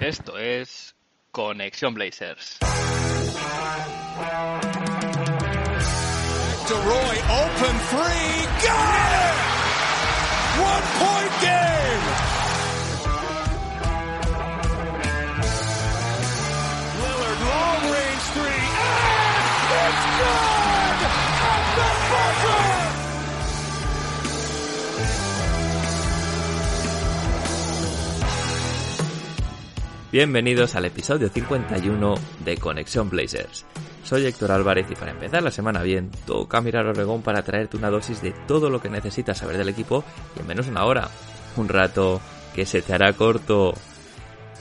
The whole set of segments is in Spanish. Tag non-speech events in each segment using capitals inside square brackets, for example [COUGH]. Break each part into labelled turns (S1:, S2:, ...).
S1: Esto es Conexión Blazers.
S2: DeRoy, open three, got it! One point game! Lillard, long range three, and it's good!
S3: Bienvenidos al episodio 51 de Conexión Blazers. Soy Héctor Álvarez y para empezar la semana bien, toca mirar Oregón para traerte una dosis de todo lo que necesitas saber del equipo y en menos de una hora. Un rato que se te hará corto.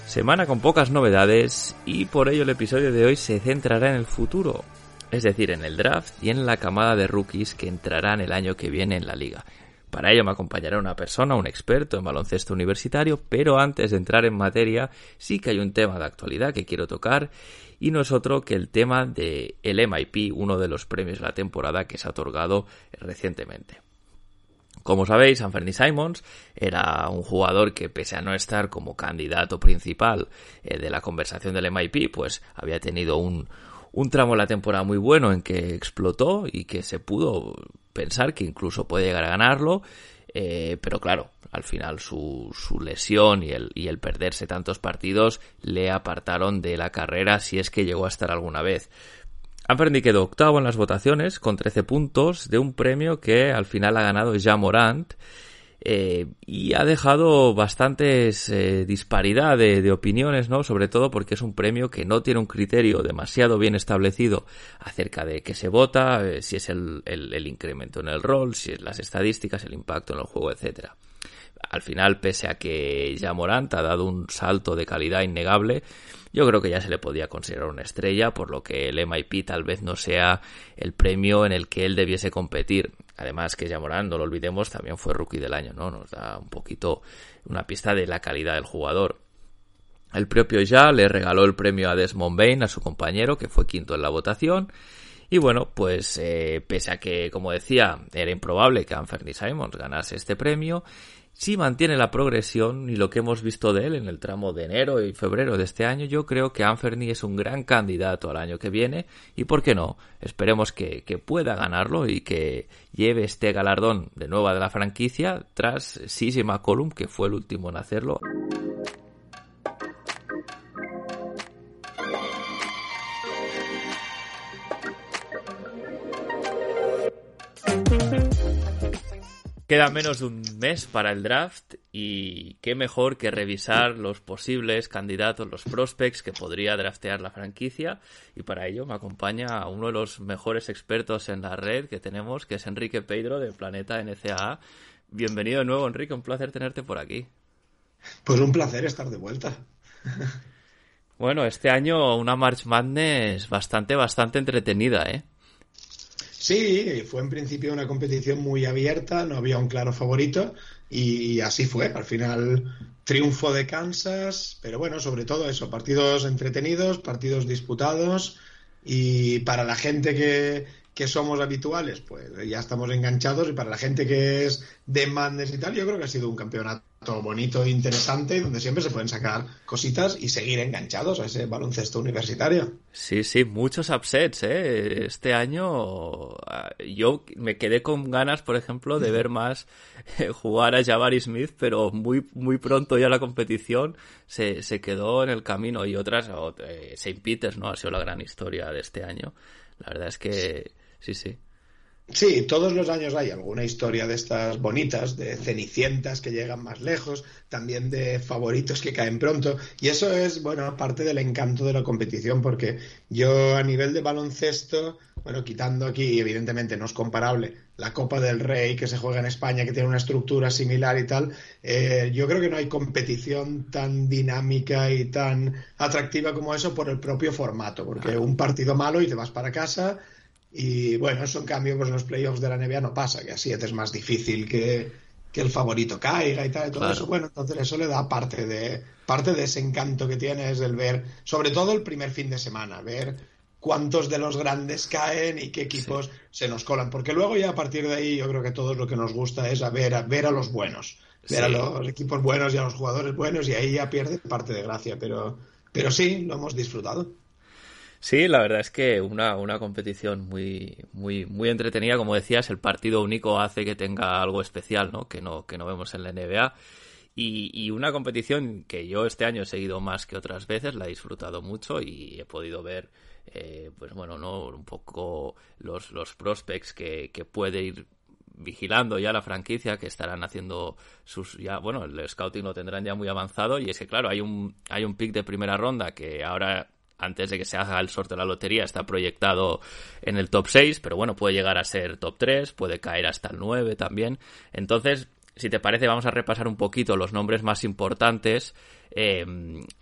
S3: Semana con pocas novedades y por ello el episodio de hoy se centrará en el futuro, es decir, en el draft y en la camada de rookies que entrarán el año que viene en la liga. Para ello me acompañará una persona, un experto en baloncesto universitario, pero antes de entrar en materia, sí que hay un tema de actualidad que quiero tocar y no es otro que el tema de el MIP, uno de los premios de la temporada que se ha otorgado recientemente. Como sabéis, Anthony Simons era un jugador que pese a no estar como candidato principal eh, de la conversación del MIP, pues había tenido un, un tramo de la temporada muy bueno en que explotó y que se pudo pensar que incluso puede llegar a ganarlo, eh, pero claro, al final su, su lesión y el, y el perderse tantos partidos le apartaron de la carrera si es que llegó a estar alguna vez. Anferni quedó octavo en las votaciones con 13 puntos de un premio que al final ha ganado ya Morant eh, y ha dejado bastantes eh, disparidad de, opiniones, ¿no? Sobre todo porque es un premio que no tiene un criterio demasiado bien establecido acerca de qué se vota, eh, si es el, el, el, incremento en el rol, si es las estadísticas, el impacto en el juego, etcétera. Al final, pese a que ya Morant ha dado un salto de calidad innegable, yo creo que ya se le podía considerar una estrella, por lo que el MIP tal vez no sea el premio en el que él debiese competir. Además que Morán, no lo olvidemos, también fue rookie del año, ¿no? Nos da un poquito una pista de la calidad del jugador. El propio ya le regaló el premio a Desmond Bain, a su compañero, que fue quinto en la votación. Y bueno, pues eh, pese a que, como decía, era improbable que Anthony Simons ganase este premio, si mantiene la progresión y lo que hemos visto de él en el tramo de enero y febrero de este año, yo creo que Anferny es un gran candidato al año que viene y por qué no, esperemos que, que pueda ganarlo y que lleve este galardón de nueva de la franquicia tras Sisi McCollum, que fue el último en hacerlo. Queda menos de un mes para el draft y qué mejor que revisar los posibles candidatos, los prospects que podría draftear la franquicia y para ello me acompaña uno de los mejores expertos en la red que tenemos, que es Enrique Pedro de Planeta NCAA. Bienvenido de nuevo, Enrique, un placer tenerte por aquí.
S4: Pues un placer estar de vuelta.
S3: Bueno, este año una March Madness bastante, bastante entretenida, ¿eh?
S4: Sí, fue en principio una competición muy abierta, no había un claro favorito y así fue. Al final, triunfo de Kansas, pero bueno, sobre todo eso, partidos entretenidos, partidos disputados y para la gente que, que somos habituales, pues ya estamos enganchados y para la gente que es de Madness y tal, yo creo que ha sido un campeonato bonito e interesante donde siempre se pueden sacar cositas y seguir enganchados a ese baloncesto universitario.
S3: Sí, sí, muchos upsets, ¿eh? Este año yo me quedé con ganas, por ejemplo, de ver más jugar a Jabari Smith, pero muy, muy pronto ya la competición se, se quedó en el camino y otras, eh, St. Peters, ¿no? Ha sido la gran historia de este año. La verdad es que sí, sí.
S4: Sí, todos los años hay alguna historia de estas bonitas, de cenicientas que llegan más lejos, también de favoritos que caen pronto. Y eso es, bueno, parte del encanto de la competición, porque yo a nivel de baloncesto bueno, quitando aquí, evidentemente no es comparable, la Copa del Rey que se juega en España, que tiene una estructura similar y tal, eh, yo creo que no hay competición tan dinámica y tan atractiva como eso por el propio formato, porque un partido malo y te vas para casa. Y bueno, eso en cambio, pues en los playoffs de la NBA no pasa, que así es más difícil que, que el favorito caiga y tal, y todo eso. Bueno, entonces eso le da parte de, parte de ese encanto que tiene es el ver, sobre todo el primer fin de semana, ver cuántos de los grandes caen y qué equipos se nos colan. Porque luego ya a partir de ahí yo creo que todo lo que nos gusta es a ver a, ver a los buenos, ver a los equipos buenos y a los jugadores buenos y ahí ya pierde parte de gracia. Pero, pero sí, lo hemos disfrutado.
S3: Sí, la verdad es que una, una competición muy, muy, muy entretenida, como decías, el partido único hace que tenga algo especial, ¿no? Que no, que no vemos en la NBA. Y, y, una competición que yo este año he seguido más que otras veces, la he disfrutado mucho y he podido ver, eh, pues bueno, no un poco los, los prospects que, que puede ir vigilando ya la franquicia que estarán haciendo sus ya bueno el scouting lo tendrán ya muy avanzado y es que claro hay un hay un pick de primera ronda que ahora antes de que se haga el sorteo de la lotería, está proyectado en el top 6, pero bueno, puede llegar a ser top 3, puede caer hasta el 9 también. Entonces, si te parece, vamos a repasar un poquito los nombres más importantes eh,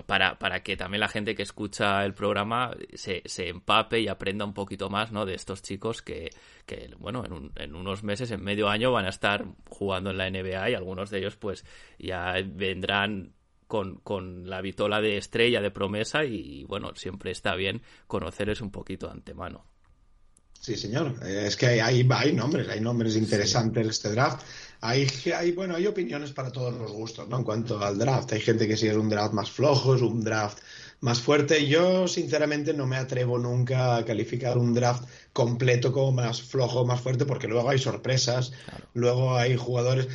S3: para, para, que también la gente que escucha el programa se, se, empape y aprenda un poquito más ¿no? de estos chicos que, que bueno, en, en, unos meses, en medio año, van a estar jugando en la NBA y algunos de ellos pues ya vendrán con, con, la vitola de estrella de promesa y bueno, siempre está bien conocerles un poquito de antemano.
S4: Sí, señor. Es que hay, hay, hay nombres, hay nombres interesantes sí. este draft. Hay, hay, bueno, hay opiniones para todos los gustos, ¿no? En cuanto al draft. Hay gente que si es un draft más flojo, es un draft más fuerte. Yo, sinceramente, no me atrevo nunca a calificar un draft completo como más flojo, más fuerte, porque luego hay sorpresas, claro. luego hay jugadores.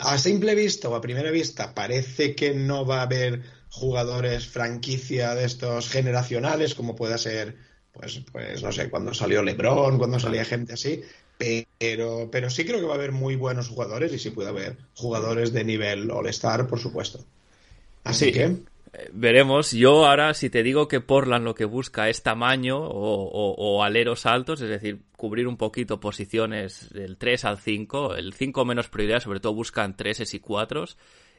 S4: A simple vista o a primera vista, parece que no va a haber jugadores franquicia de estos generacionales, como pueda ser, pues, pues no sé, cuando salió LeBron, cuando salía gente así. Pero, pero sí creo que va a haber muy buenos jugadores y sí puede haber jugadores de nivel All-Star, por supuesto. Así sí. que
S3: veremos. Yo ahora, si te digo que Portland lo que busca es tamaño o, aleros altos, es decir, cubrir un poquito posiciones del 3 al 5, el 5 menos prioridad, sobre todo buscan 3 y 4.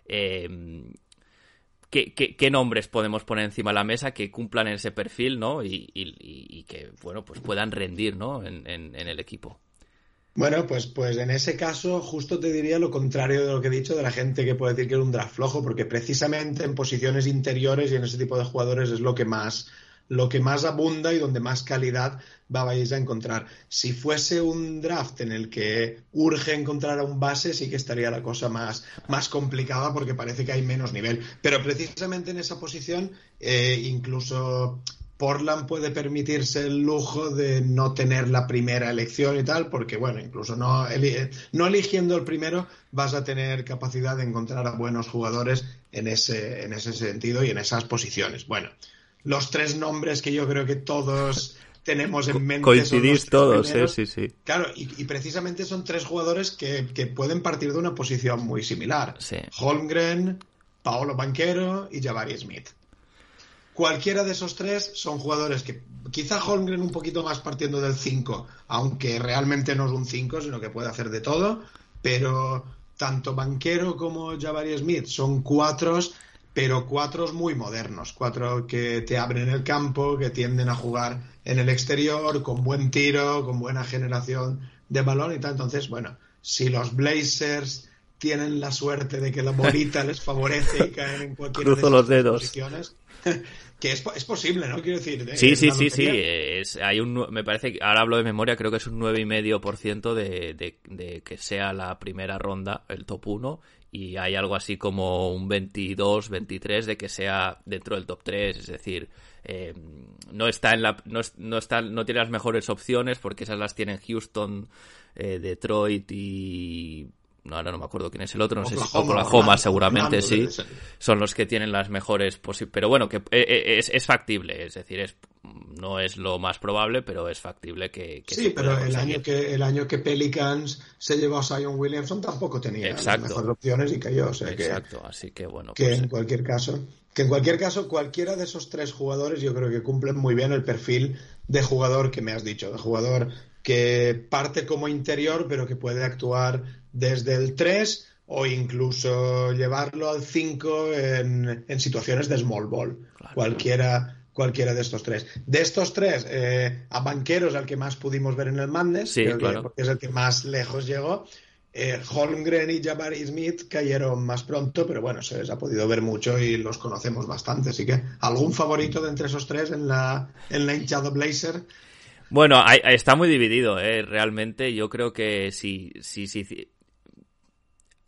S3: Eh, ¿qué, qué, qué, nombres podemos poner encima de la mesa que cumplan ese perfil, ¿no? Y, y, que, bueno, pues puedan rendir, ¿no? En, en el equipo.
S4: Bueno, pues, pues en ese caso justo te diría lo contrario de lo que he dicho de la gente que puede decir que es un draft flojo, porque precisamente en posiciones interiores y en ese tipo de jugadores es lo que más, lo que más abunda y donde más calidad vais a encontrar. Si fuese un draft en el que urge encontrar a un base, sí que estaría la cosa más, más complicada porque parece que hay menos nivel. Pero precisamente en esa posición, eh, incluso Portland puede permitirse el lujo de no tener la primera elección y tal, porque bueno, incluso no, no, eligiendo el primero vas a tener capacidad de encontrar a buenos jugadores en ese, en ese sentido y en esas posiciones. Bueno, los tres nombres que yo creo que todos tenemos en mente.
S3: Coincidís todos, eh, sí, sí.
S4: Claro, y, y, precisamente son tres jugadores que, que, pueden partir de una posición muy similar.
S3: Sí.
S4: Holmgren, Paolo Banquero y Jabari Smith. Cualquiera de esos tres son jugadores que quizá Holmgren un poquito más partiendo del 5, aunque realmente no es un 5, sino que puede hacer de todo, pero tanto Banquero como Jabari Smith son cuatros, pero cuatros muy modernos, cuatro que te abren el campo, que tienden a jugar en el exterior, con buen tiro, con buena generación de balón y tal. Entonces, bueno, si los Blazers tienen la suerte de que la bolita [LAUGHS] les favorece y caen en cualquier
S3: los dedos.
S4: posiciones, [LAUGHS] que es, es, posible, ¿no? Quiero decir.
S3: Sí, sí, sí, sí. Es, hay un, me parece que ahora hablo de memoria, creo que es un 9,5% de, de, de que sea la primera ronda, el top 1, y hay algo así como un 22, 23 de que sea dentro del top 3, es decir, eh, no está en la, no, no, está, no tiene las mejores opciones porque esas las tienen Houston, eh, Detroit y no, ahora no me acuerdo quién es el otro, no sé si Oklahoma seguramente sí, son los que tienen las mejores posibilidades. Pero bueno, que eh, eh, es, es, factible, es decir, es no es lo más probable, pero es factible que...
S4: sí, pero el año que el año que Pelicans se llevó a Zion Williamson tampoco tenía las mejores opciones y cayó. O sea
S3: Exacto, así que bueno.
S4: Que pues en cualquier caso, que en cualquier caso cualquiera de esos tres jugadores yo creo que cumplen muy bien el perfil de jugador que me has dicho, de jugador que parte como interior, pero que puede actuar desde el 3 o incluso llevarlo al 5 en, en situaciones de small ball. Cualquiera, cualquiera de estos tres. De estos tres, eh, a Banqueros, al que más pudimos ver en el Madness, porque es el que más lejos llegó. Eh, Holmgren y Jabari Smith cayeron más pronto, pero bueno, se les ha podido ver mucho y los conocemos bastante. Así que, ¿algún favorito de entre esos tres en la, en la hinchada Blazer?
S3: Bueno, está muy dividido, ¿eh? realmente. Yo creo que sí, sí, sí.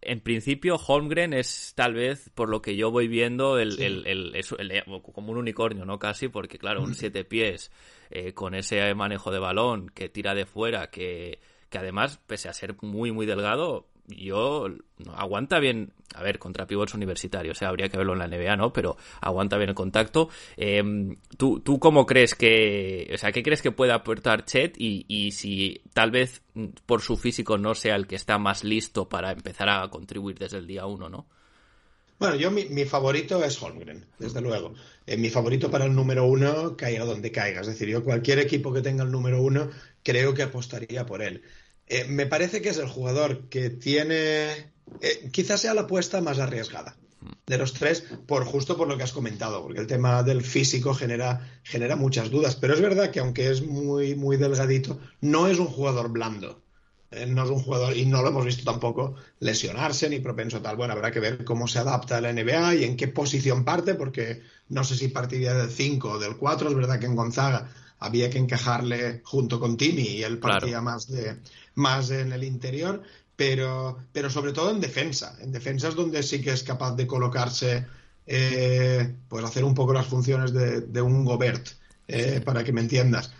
S3: En principio, Holmgren es tal vez, por lo que yo voy viendo, el, el, el, como un unicornio, ¿no? Casi, porque claro, un siete pies eh, con ese manejo de balón que tira de fuera, que, que además, pese a ser muy, muy delgado, yo aguanta bien, a ver, contra pivots universitarios, o sea, habría que verlo en la NBA, ¿no? Pero aguanta bien el contacto. Em, ¿tú, ¿Tú cómo crees que, o sea, qué crees que puede aportar Chet y, y si tal vez por su físico no sea el que está más listo para empezar a contribuir desde el día uno, ¿no?
S4: Bueno, yo mi, mi favorito es Holmgren, desde luego. Eh, mi favorito para el número uno, caiga donde caiga. Es decir, yo cualquier equipo que tenga el número uno, creo que apostaría por él. Eh, me parece que es el jugador que tiene, eh, quizás sea la apuesta más arriesgada de los tres, por justo por lo que has comentado, porque el tema del físico genera, genera muchas dudas. Pero es verdad que aunque es muy, muy delgadito, no es un jugador blando. Eh, no es un jugador, y no lo hemos visto tampoco, lesionarse ni propenso tal. Bueno, habrá que ver cómo se adapta a la NBA y en qué posición parte, porque no sé si partiría del 5 o del 4. Es verdad que en Gonzaga había que encajarle junto con Timmy y él partía más, de, más en el interior, pero, pero sobre todo en defensa. En defensa es donde sí que es capaz de colocarse, eh, pues hacer un poco las funciones de, un Gobert, eh, para que me entiendas.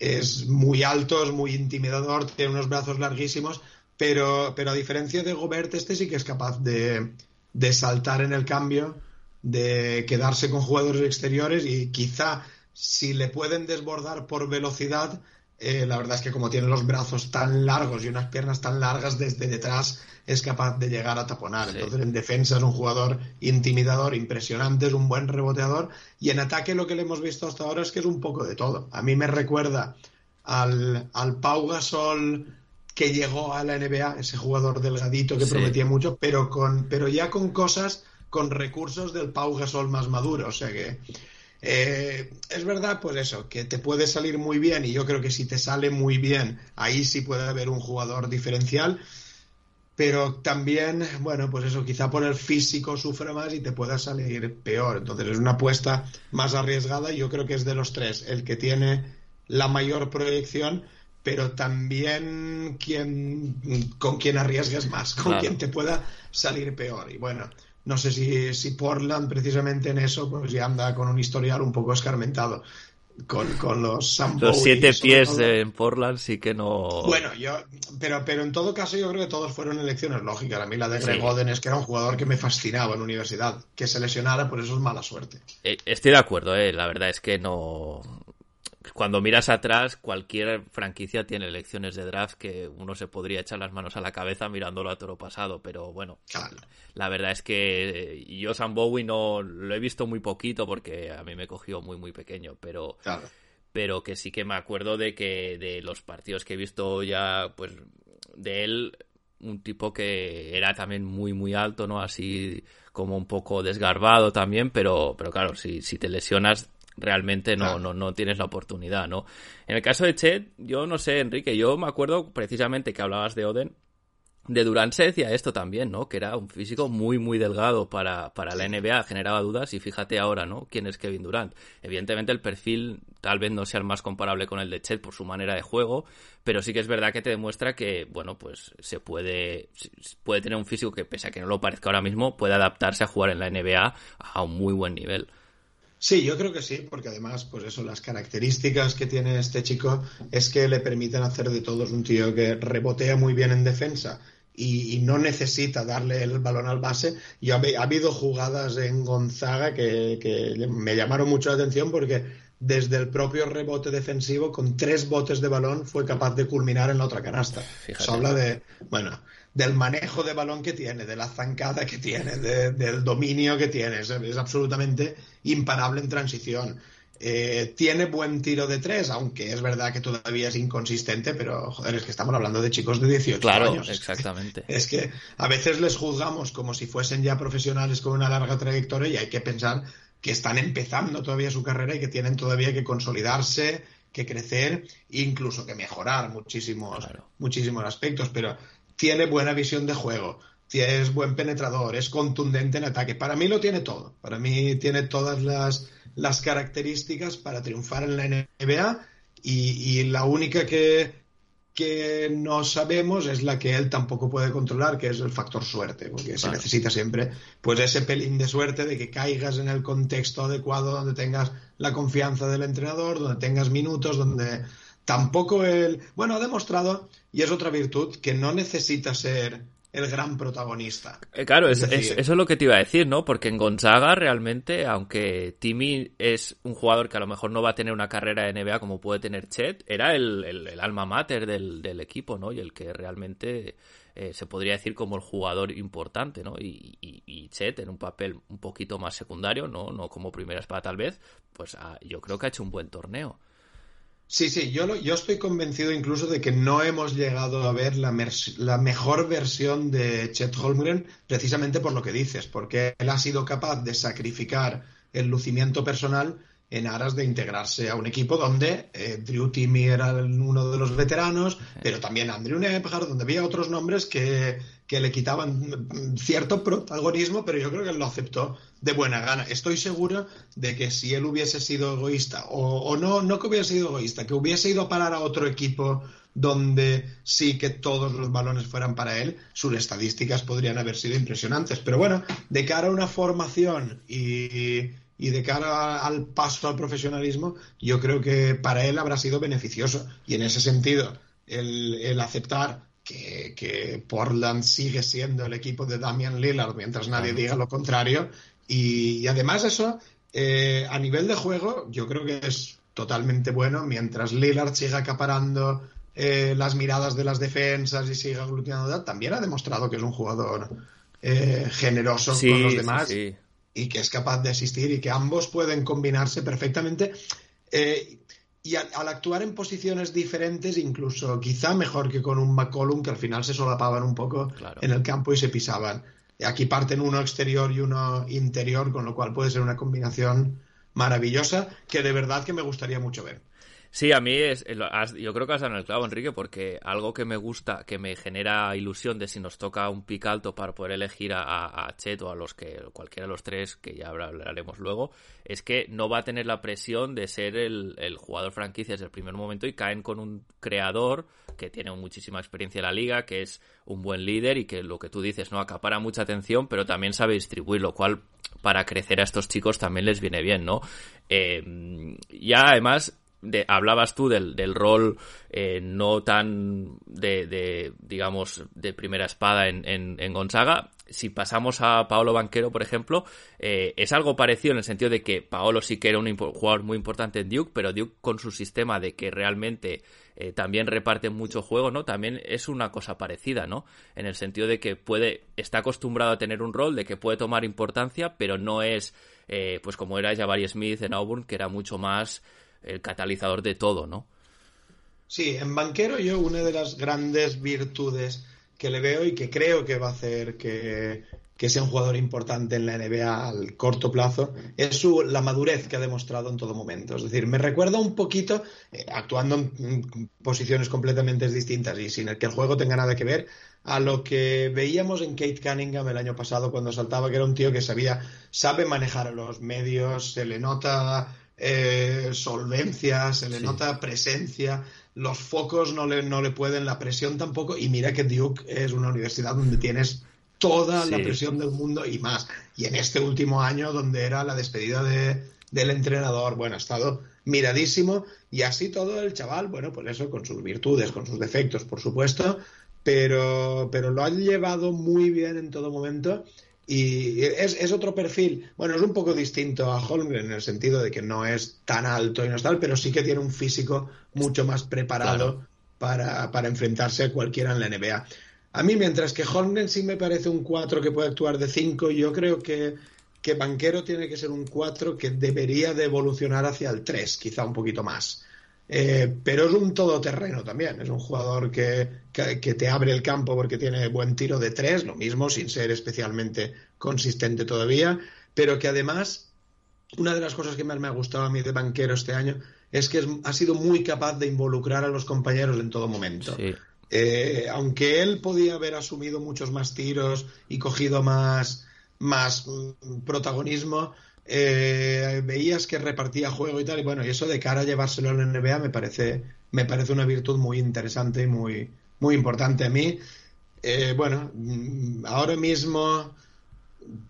S4: Es muy alto, es muy intimidador, tiene unos brazos larguísimos, pero, pero a diferencia de Gobert, este sí que es capaz de, de saltar en el cambio, de quedarse con jugadores exteriores y quizá si le pueden desbordar por velocidad, eh, la verdad es que como tiene los brazos tan largos y unas piernas tan largas desde detrás, es capaz de llegar a taponar. Entonces, en defensa es un jugador intimidador, impresionante, es un buen reboteador. Y en ataque lo que le hemos visto hasta ahora es que es un poco de todo. A mí me recuerda al, al Pau Gasol que llegó a la NBA, ese jugador delgadito que prometía mucho, pero, con, pero ya con cosas, con recursos del Pau Gasol más maduro. O sea que eh, es verdad, pues eso, que te puede salir muy bien y yo creo que si te sale muy bien, ahí sí puede haber un jugador diferencial, pero también, bueno, pues eso, quizá por el físico sufre más y te pueda salir peor. Entonces es una apuesta más arriesgada y yo creo que es de los tres el que tiene la mayor proyección, pero también quien, con quien arriesgues más, con quien te pueda salir peor. Y bueno, no sé si, si Portland precisamente en eso pues ya anda con un historial un poco escarmentado. Con, con los
S3: Los siete pies en Portland sí que no.
S4: Bueno, yo, pero, pero en todo caso yo creo que todos fueron elecciones lógicas. A mí la de Greg Oden es que era un jugador que me fascinaba en universidad. Que se lesionara, por eso es mala suerte.
S3: Eh, estoy de acuerdo, eh. la verdad es que no cuando miras atrás, cualquier franquicia tiene elecciones de draft que uno se podría echar las manos a la cabeza mirándolo a toro pasado, pero bueno, la verdad es que yo Sam Bowie no lo he visto muy poquito porque a mí me cogió muy muy pequeño, pero pero que sí que me acuerdo de que de los partidos que he visto ya pues de él un tipo que era también muy muy alto, ¿no? Así como un poco desgarbado también, pero pero claro, si si te lesionas realmente no, no, no tienes la oportunidad, ¿no? En el caso de Chet, yo no sé, Enrique, yo me acuerdo precisamente que hablabas de Oden, de Durant se decía esto también, ¿no? Que era un físico muy, muy delgado para, para la NBA, generaba dudas y fíjate ahora, ¿no? ¿Quién es Kevin Durant? Evidentemente el perfil tal vez no sea el más comparable con el de Chet por su manera de juego, pero sí que es verdad que te demuestra que, bueno, pues se puede, puede tener un físico que pese a que no lo parezca ahora mismo, puede adaptarse a jugar en la NBA a un muy buen nivel.
S4: Sí, yo creo que sí, porque además, pues eso, las características que tiene este chico es que le permiten hacer de todo. Es un tío que rebotea muy bien en defensa y, no necesita darle el balón al base. Y ha, habido jugadas en Gonzaga que, me llamaron mucho la atención porque desde el propio rebote defensivo, con tres botes de balón, fue capaz de culminar en la otra canasta. Se habla de, bueno, del manejo de balón que tiene, de la zancada que tiene, del dominio que tiene. Es, es absolutamente imparable en transición. Eh, tiene buen tiro de tres, aunque es verdad que todavía es inconsistente, pero joder, es que estamos hablando de chicos de 18
S3: claro,
S4: años.
S3: exactamente. [LAUGHS]
S4: Es que a veces les juzgamos como si fuesen ya profesionales con una larga trayectoria y hay que pensar que están empezando todavía su carrera y que tienen todavía que consolidarse, que crecer, incluso que mejorar muchísimos, muchísimos aspectos, pero tiene buena visión de juego, es buen penetrador, es contundente en ataque. Para mí lo tiene todo. Para mí tiene todas las las características para triunfar en la NBA y, la única que, que no sabemos es la que él tampoco puede controlar, que es el factor suerte, porque se necesita siempre pues ese pelín de suerte de que caigas en el contexto adecuado, donde tengas la confianza del entrenador, donde tengas minutos, donde tampoco él, bueno, ha demostrado, y es otra virtud, que no necesita ser el gran protagonista.
S3: Eh, claro, eso es lo que te iba a decir, ¿no? Porque en Gonzaga realmente, aunque Timmy es un jugador que a lo mejor no va a tener una carrera de NBA como puede tener Chet, era el, alma mater del, equipo, ¿no? Y el que realmente eh, se podría decir como el jugador importante, ¿no? Y, y, Chet en un papel un poquito más secundario, ¿no? No como primera espada tal vez, pues ah, yo creo que ha hecho un buen torneo.
S4: Sí, sí, yo, yo estoy convencido incluso de que no hemos llegado a ver la, la, mejor versión de Chet Holmgren precisamente por lo que dices, porque él ha sido capaz de sacrificar el lucimiento personal en aras de integrarse a un equipo donde eh, Drew Timmy era uno de los veteranos, pero también Andrew Nebhard, donde había otros nombres que, que, le quitaban cierto protagonismo, pero yo creo que él lo aceptó de buena gana. Estoy seguro de que si él hubiese sido egoísta, o, no, no que hubiese sido egoísta, que hubiese ido a parar a otro equipo donde sí que todos los balones fueran para él, sus estadísticas podrían haber sido impresionantes. Pero bueno, de cara a una formación y de cara al paso al profesionalismo, yo creo que para él habrá sido beneficioso. Y en ese sentido, el, aceptar que, Portland sigue siendo el equipo de Damian Lillard mientras nadie diga lo contrario. Y, además eso, eh, a nivel de juego, yo creo que es totalmente bueno mientras Lillard siga acaparando eh, las miradas de las defensas y siga aglutinando, también ha demostrado que es un jugador eh, generoso con los demás y que es capaz de asistir y que ambos pueden combinarse perfectamente. Eh, y al, actuar en posiciones diferentes, incluso quizá mejor que con un McCollum, que al final se solapaban un poco en el campo y se pisaban. Aquí parten uno exterior y uno interior, con lo cual puede ser una combinación maravillosa que de verdad que me gustaría mucho ver.
S3: Sí, a mí es, eh, yo creo que has dado el clavo, Enrique, porque algo que me gusta, que me genera ilusión de si nos toca un pic alto para poder elegir a, Chet o a los que, cualquiera de los tres, que ya hablaremos luego, es que no va a tener la presión de ser el, jugador franquicia desde el primer momento y caen con un creador que tiene muchísima experiencia en la liga, que es un buen líder y que lo que tú dices, no acapara mucha atención, pero también sabe distribuir, lo cual para crecer a estos chicos también les viene bien, ¿no? Eh, ya además hablabas tú del, del rol eh, no tan de, digamos, de primera espada en, en, Gonzaga. Si pasamos a Paolo Banquero, por ejemplo, eh, es algo parecido en el sentido de que Paolo sí que era un jugador muy importante en Duke, pero Duke con su sistema de que realmente eh, también reparte mucho juego, ¿no? También es una cosa parecida, ¿no? En el sentido de que puede, está acostumbrado a tener un rol, de que puede tomar importancia, pero no es, pues como era Jabari Smith en Auburn, que era mucho más el catalizador de todo, ¿no?
S4: Sí, en Banquero yo una de las grandes virtudes que le veo y que creo que va a hacer que, sea un jugador importante en la NBA al corto plazo es su, la madurez que ha demostrado en todo momento. Es decir, me recuerda un poquito, eh, actuando en posiciones completamente distintas y sin el que el juego tenga nada que ver, a lo que veíamos en Kate Cunningham el año pasado cuando saltaba, que era un tío que sabía, sabe manejar los medios, se le nota eh, solvencia, se le nota presencia, los focos no le, no le pueden, la presión tampoco, y mira que Duke es una universidad donde tienes toda la presión del mundo y más. Y en este último año, donde era la despedida de, del entrenador, bueno, ha estado miradísimo y así todo el chaval, bueno, pues eso, con sus virtudes, con sus defectos, por supuesto, pero, pero lo han llevado muy bien en todo momento. Y es, es, otro perfil, bueno, es un poco distinto a Holmgren en el sentido de que no es tan alto y no es tal, pero sí que tiene un físico mucho más preparado claro. para, para, enfrentarse a cualquiera en la NBA. A mí, mientras que Holmgren sí me parece un 4 que puede actuar de 5, yo creo que, que Banquero tiene que ser un 4 que debería de evolucionar hacia el 3, quizá un poquito más. Eh, pero es un todoterreno también, es un jugador que, que, que, te abre el campo porque tiene buen tiro de tres, lo mismo, sin ser especialmente consistente todavía, pero que además, una de las cosas que más me ha gustado a mí de banquero este año es que es, ha sido muy capaz de involucrar a los compañeros en todo momento.
S3: Sí.
S4: Eh, aunque él podía haber asumido muchos más tiros y cogido más, más mm, protagonismo, eh, veías que repartía juego y tal, y bueno, y eso de cara a llevárselo a la NBA me parece, me parece una virtud muy interesante y muy, muy importante a mí. Eh, bueno, mm, ahora mismo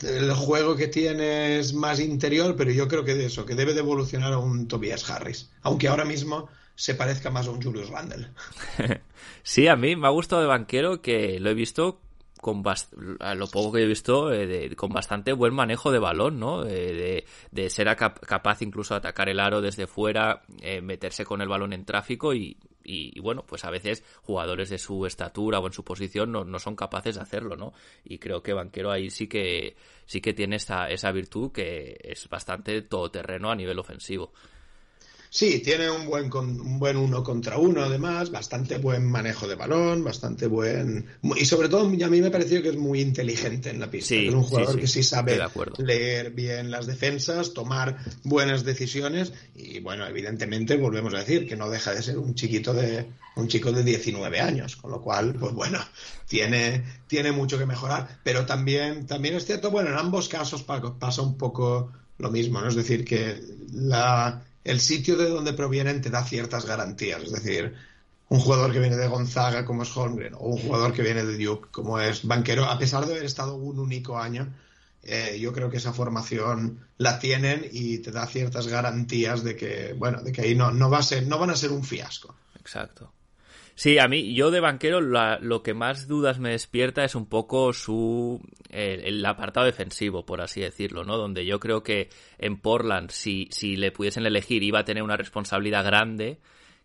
S4: el juego que tiene es más interior, pero yo creo que de eso, que debe de evolucionar a un Tobias Harris, aunque ahora mismo se parezca más a un Julius Randle. [LAUGHS]
S3: sí, a mí me ha gustado de banquero que lo he visto con a lo poco que he visto, eh, con bastante buen manejo de balón, ¿no? Eh, de, de, ser cap capaz incluso de atacar el aro desde fuera, eh, meterse con el balón en tráfico y, y, y, bueno, pues a veces jugadores de su estatura o en su posición no, no, son capaces de hacerlo, ¿no? Y creo que Banquero ahí sí que, sí que tiene esa, esa virtud que es bastante todoterreno a nivel ofensivo.
S4: Sí, tiene un buen, un buen uno contra uno, además, bastante buen manejo de balón, bastante buen. Y sobre todo, a mí me pareció que es muy inteligente en la pista.
S3: Sí,
S4: es un jugador
S3: sí, sí,
S4: que sí sabe leer bien las defensas, tomar buenas decisiones y, bueno, evidentemente, volvemos a decir que no deja de ser un chiquito de. un chico de 19 años, con lo cual, pues bueno, tiene, tiene mucho que mejorar. Pero también, también es cierto, bueno, en ambos casos pasa un poco lo mismo, ¿no? Es decir, que la el sitio de donde provienen te da ciertas garantías. Es decir, un jugador que viene de Gonzaga como es Holmgren o un jugador que viene de Duke como es Banquero, a pesar de haber estado un único año, eh, yo creo que esa formación la tienen y te da ciertas garantías de que, bueno, de que ahí no, no, va a ser, no van a ser un fiasco.
S3: Exacto. Sí, a mí, yo de banquero, la, lo que más dudas me despierta es un poco su. El, el, apartado defensivo, por así decirlo, ¿no? Donde yo creo que en Portland, si, si le pudiesen elegir, iba a tener una responsabilidad grande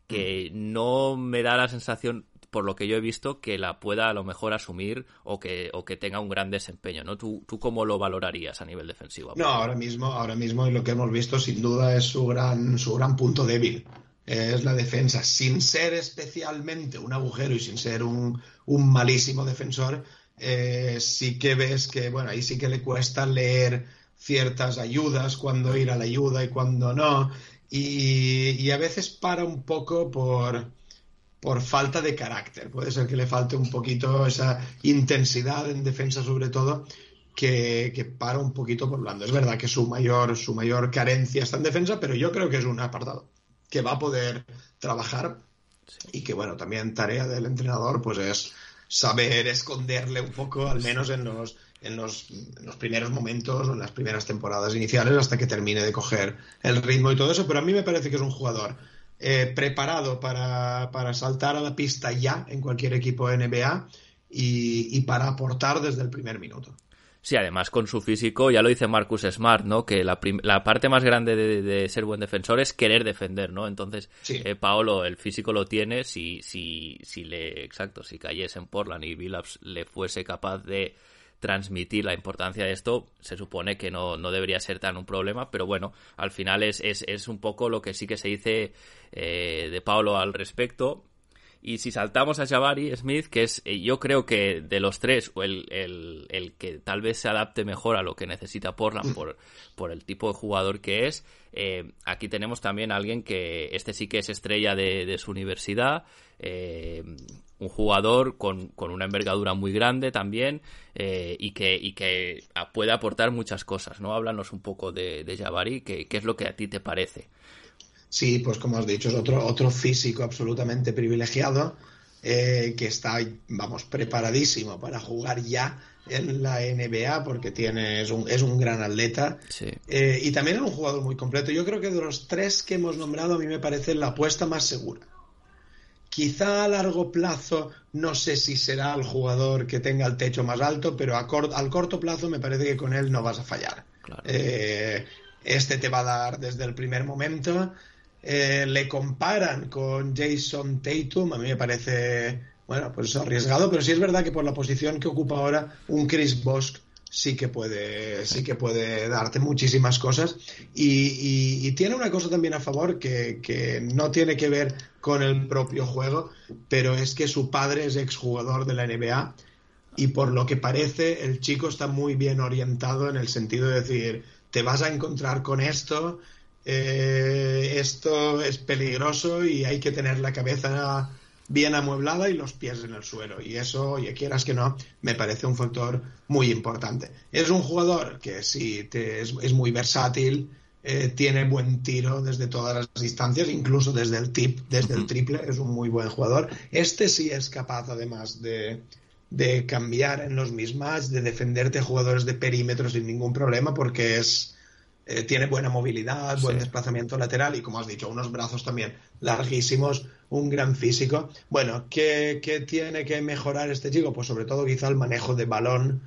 S3: que mm. no me da la sensación por lo que yo he visto, que la pueda a lo mejor asumir o que, o que tenga un gran desempeño, ¿no? ¿Tú, ¿Tú cómo lo valorarías a nivel defensivo?
S4: No, ahora mismo, ahora mismo lo que hemos visto sin duda es su gran, su gran punto débil es la defensa, sin ser especialmente un agujero y sin ser un, un malísimo defensor, eh, sí que ves que, bueno, ahí sí que le cuesta leer ciertas ayudas, cuando ir a la ayuda y cuando no, y, y a veces para un poco por, por falta de carácter. Puede ser que le falte un poquito esa intensidad en defensa sobre todo, que, que, para un poquito por blando. Es verdad que su mayor, su mayor carencia está en defensa, pero yo creo que es un apartado que va a poder trabajar y que bueno, también tarea del entrenador pues es saber esconderle un poco, al menos en los, en los, en los primeros momentos o en las primeras temporadas iniciales hasta que termine de coger el ritmo y todo eso, pero a mí me parece que es un jugador eh, preparado para, para, saltar a la pista ya en cualquier equipo NBA y, y para aportar desde el primer minuto.
S3: Sí, además con su físico, ya lo dice Marcus Smart, ¿no? Que la, la parte más grande de, de, ser buen defensor es querer defender, ¿no? Entonces,
S4: sí.
S3: eh, Paolo, el físico lo tiene, si, si, si le, exacto, si cayese en Portland y Billups le fuese capaz de transmitir la importancia de esto, se supone que no, no debería ser tan un problema, pero bueno, al final es, es, es un poco lo que sí que se dice eh, de Paolo al respecto. Y si saltamos a Jabari Smith, que es, eh, yo creo que de los tres, el, el, el, que tal vez se adapte mejor a lo que necesita Portland por, [LAUGHS] por el tipo de jugador que es, eh, aquí tenemos también a alguien que este sí que es estrella de, de su universidad, eh, un jugador con, con, una envergadura muy grande también eh, y, que, y que puede aportar muchas cosas, ¿no? Háblanos un poco de, de Jabari, ¿qué, ¿qué es lo que a ti te parece?
S4: Sí, pues como has dicho, es otro, otro físico absolutamente privilegiado eh, que está, vamos, preparadísimo para jugar ya en la NBA porque tiene, es, un, es un gran atleta
S3: sí.
S4: eh, y también es un jugador muy completo. Yo creo que de los tres que hemos nombrado a mí me parece la apuesta más segura. Quizá a largo plazo no sé si será el jugador que tenga el techo más alto, pero al corto plazo me parece que con él no vas a fallar. Eh, este te va a dar desde el primer momento. Eh, le comparan con Jason Tatum, a mí me parece, bueno, pues arriesgado, pero sí es verdad que por la posición que ocupa ahora un Chris Bosch sí que puede, sí que puede darte muchísimas cosas. Y, tiene una cosa también a favor que, no tiene que ver con el propio juego, pero es que su padre es exjugador de la NBA y por lo que parece el chico está muy bien orientado en el sentido de decir, te vas a encontrar con esto, eh, esto es peligroso y hay que tener la cabeza bien amueblada y los pies en el suelo. Y eso, oye, quieras que no, me parece un factor muy importante. Es un jugador que sí te, es, muy versátil, eh, tiene buen tiro desde todas las distancias, incluso desde el tip, desde el triple, es un muy buen jugador. Este sí es capaz, además, de, de cambiar en los mismas, de defenderte jugadores de perímetro sin ningún problema, porque es eh, tiene buena movilidad, buen desplazamiento lateral y, como has dicho, unos brazos también larguísimos, un gran físico. Bueno, ¿qué, tiene que mejorar este chico? Pues sobre todo quizá el manejo de balón,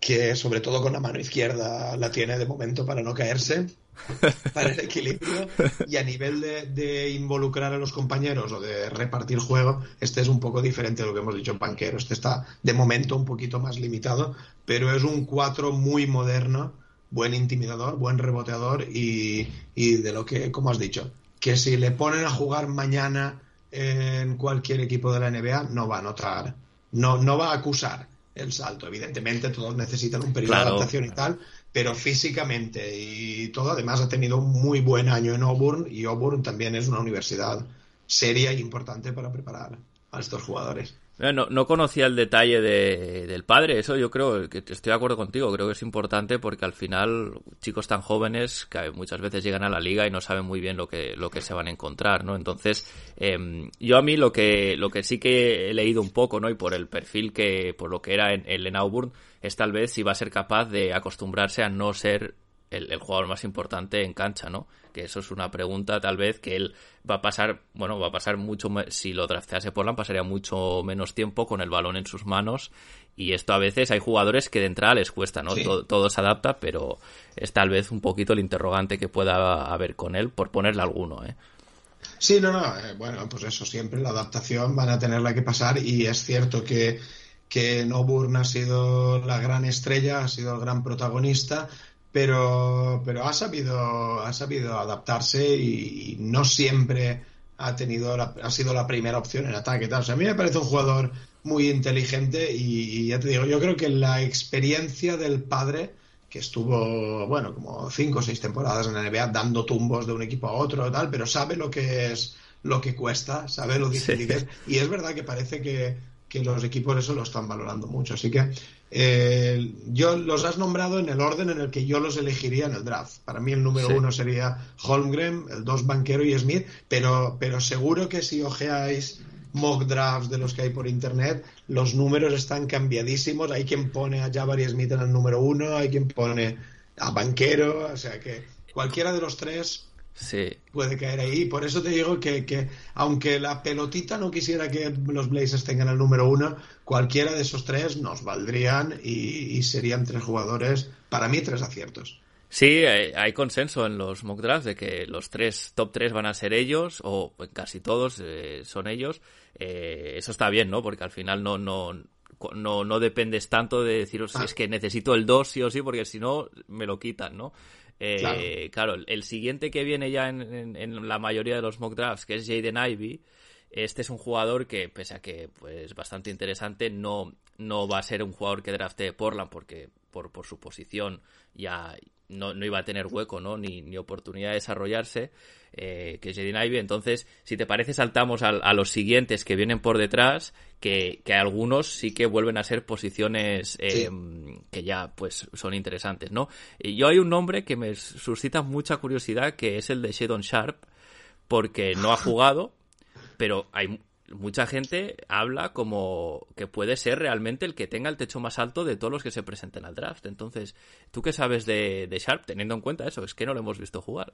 S4: que sobre todo con la mano izquierda la tiene de momento para no caerse, [LAUGHS] para el equilibrio y a nivel de, involucrar a los compañeros o de repartir juego, este es un poco diferente de lo que hemos dicho en Banquero. Este está de momento un poquito más limitado, pero es un 4 muy moderno buen intimidador, buen reboteador y, de lo que, como has dicho, que si le ponen a jugar mañana en cualquier equipo de la NBA no va a notar, no, no va a acusar el salto. Evidentemente todos necesitan un periodo de adaptación y tal, pero físicamente y todo, además ha tenido un muy buen año en Auburn y Auburn también es una universidad seria e importante para preparar a estos jugadores.
S3: No, no conocía el detalle de, del padre, eso yo creo que estoy de acuerdo contigo, creo que es importante porque al final chicos tan jóvenes que muchas veces llegan a la liga y no saben muy bien lo que, lo que se van a encontrar, ¿no? Entonces, em, yo a mí lo que, lo que sí que he leído un poco, ¿no? Y por el perfil que, por lo que era en, en Auburn, es tal vez si va a ser capaz de acostumbrarse a no ser el, jugador más importante en cancha, ¿no? Que eso es una pregunta tal vez que él va a pasar, bueno, va a pasar mucho, si lo draftease Portland pasaría mucho menos tiempo con el balón en sus manos y esto a veces hay jugadores que de entrada les cuesta, ¿no? Todo, se adapta, pero es tal vez un poquito el interrogante que pueda haber con él, por ponerle alguno, ¿eh?
S4: Sí, no, no, eh, bueno, pues eso, siempre la adaptación van a tenerla que pasar y es cierto que que Noburn ha sido la gran estrella, ha sido el gran protagonista, pero, pero ha, sabido, ha sabido adaptarse y, no siempre ha, tenido ha sido la primera opción en ataque. Tal. a mí me parece un jugador muy inteligente y, ya te digo, yo creo que la experiencia del padre, que estuvo, bueno, como cinco o seis temporadas en la NBA dando tumbos de un equipo a otro, tal, pero sabe lo que es lo que cuesta, sabe lo difícil que es. Y es verdad que parece que, que los equipos eso lo están valorando mucho. Así que eh, yo los has nombrado en el orden en el que yo los elegiría en el draft. Para mí el número uno sería Holmgren, el dos Banquero y Smith, pero, pero seguro que si ojeáis mock drafts de los que hay por internet, los números están cambiadísimos. Hay quien pone a Jabari Smith en el número uno, hay quien pone a Banquero, o sea que cualquiera de los tres
S3: Sí.
S4: Puede caer ahí. Por eso te digo que, que, aunque la pelotita no quisiera que los Blazers tengan el número uno, cualquiera de esos tres nos valdrían y, serían tres jugadores, para mí, tres aciertos.
S3: Sí, hay, consenso en los mock drafts de que los tres top tres van a ser ellos, o casi todos eh, son ellos. Eh, eso está bien, ¿no? Porque al final no, no, no, no dependes tanto de decir, si ah. es que necesito el dos sí o sí, porque si no, me lo quitan, ¿no? Eh, claro. el siguiente que viene ya en, la mayoría de los mock drafts, que es Jaden Ivy, este es un jugador que, pese a que pues bastante interesante, no, no va a ser un jugador que drafte Portland porque por, por su posición ya no, no, iba a tener hueco ¿no? ni, ni oportunidad de desarrollarse, eh, que es Jaden Ivy. Entonces, si te parece, saltamos a, los siguientes que vienen por detrás, que, que, algunos sí que vuelven a ser posiciones eh, que ya pues son interesantes. ¿no? Y yo hay un nombre que me suscita mucha curiosidad, que es el de Shadon Sharp, porque no ha jugado, pero hay mucha gente habla como que puede ser realmente el que tenga el techo más alto de todos los que se presenten al draft. Entonces, ¿tú qué sabes de, Sharp teniendo en cuenta eso? Es que no lo hemos visto jugar.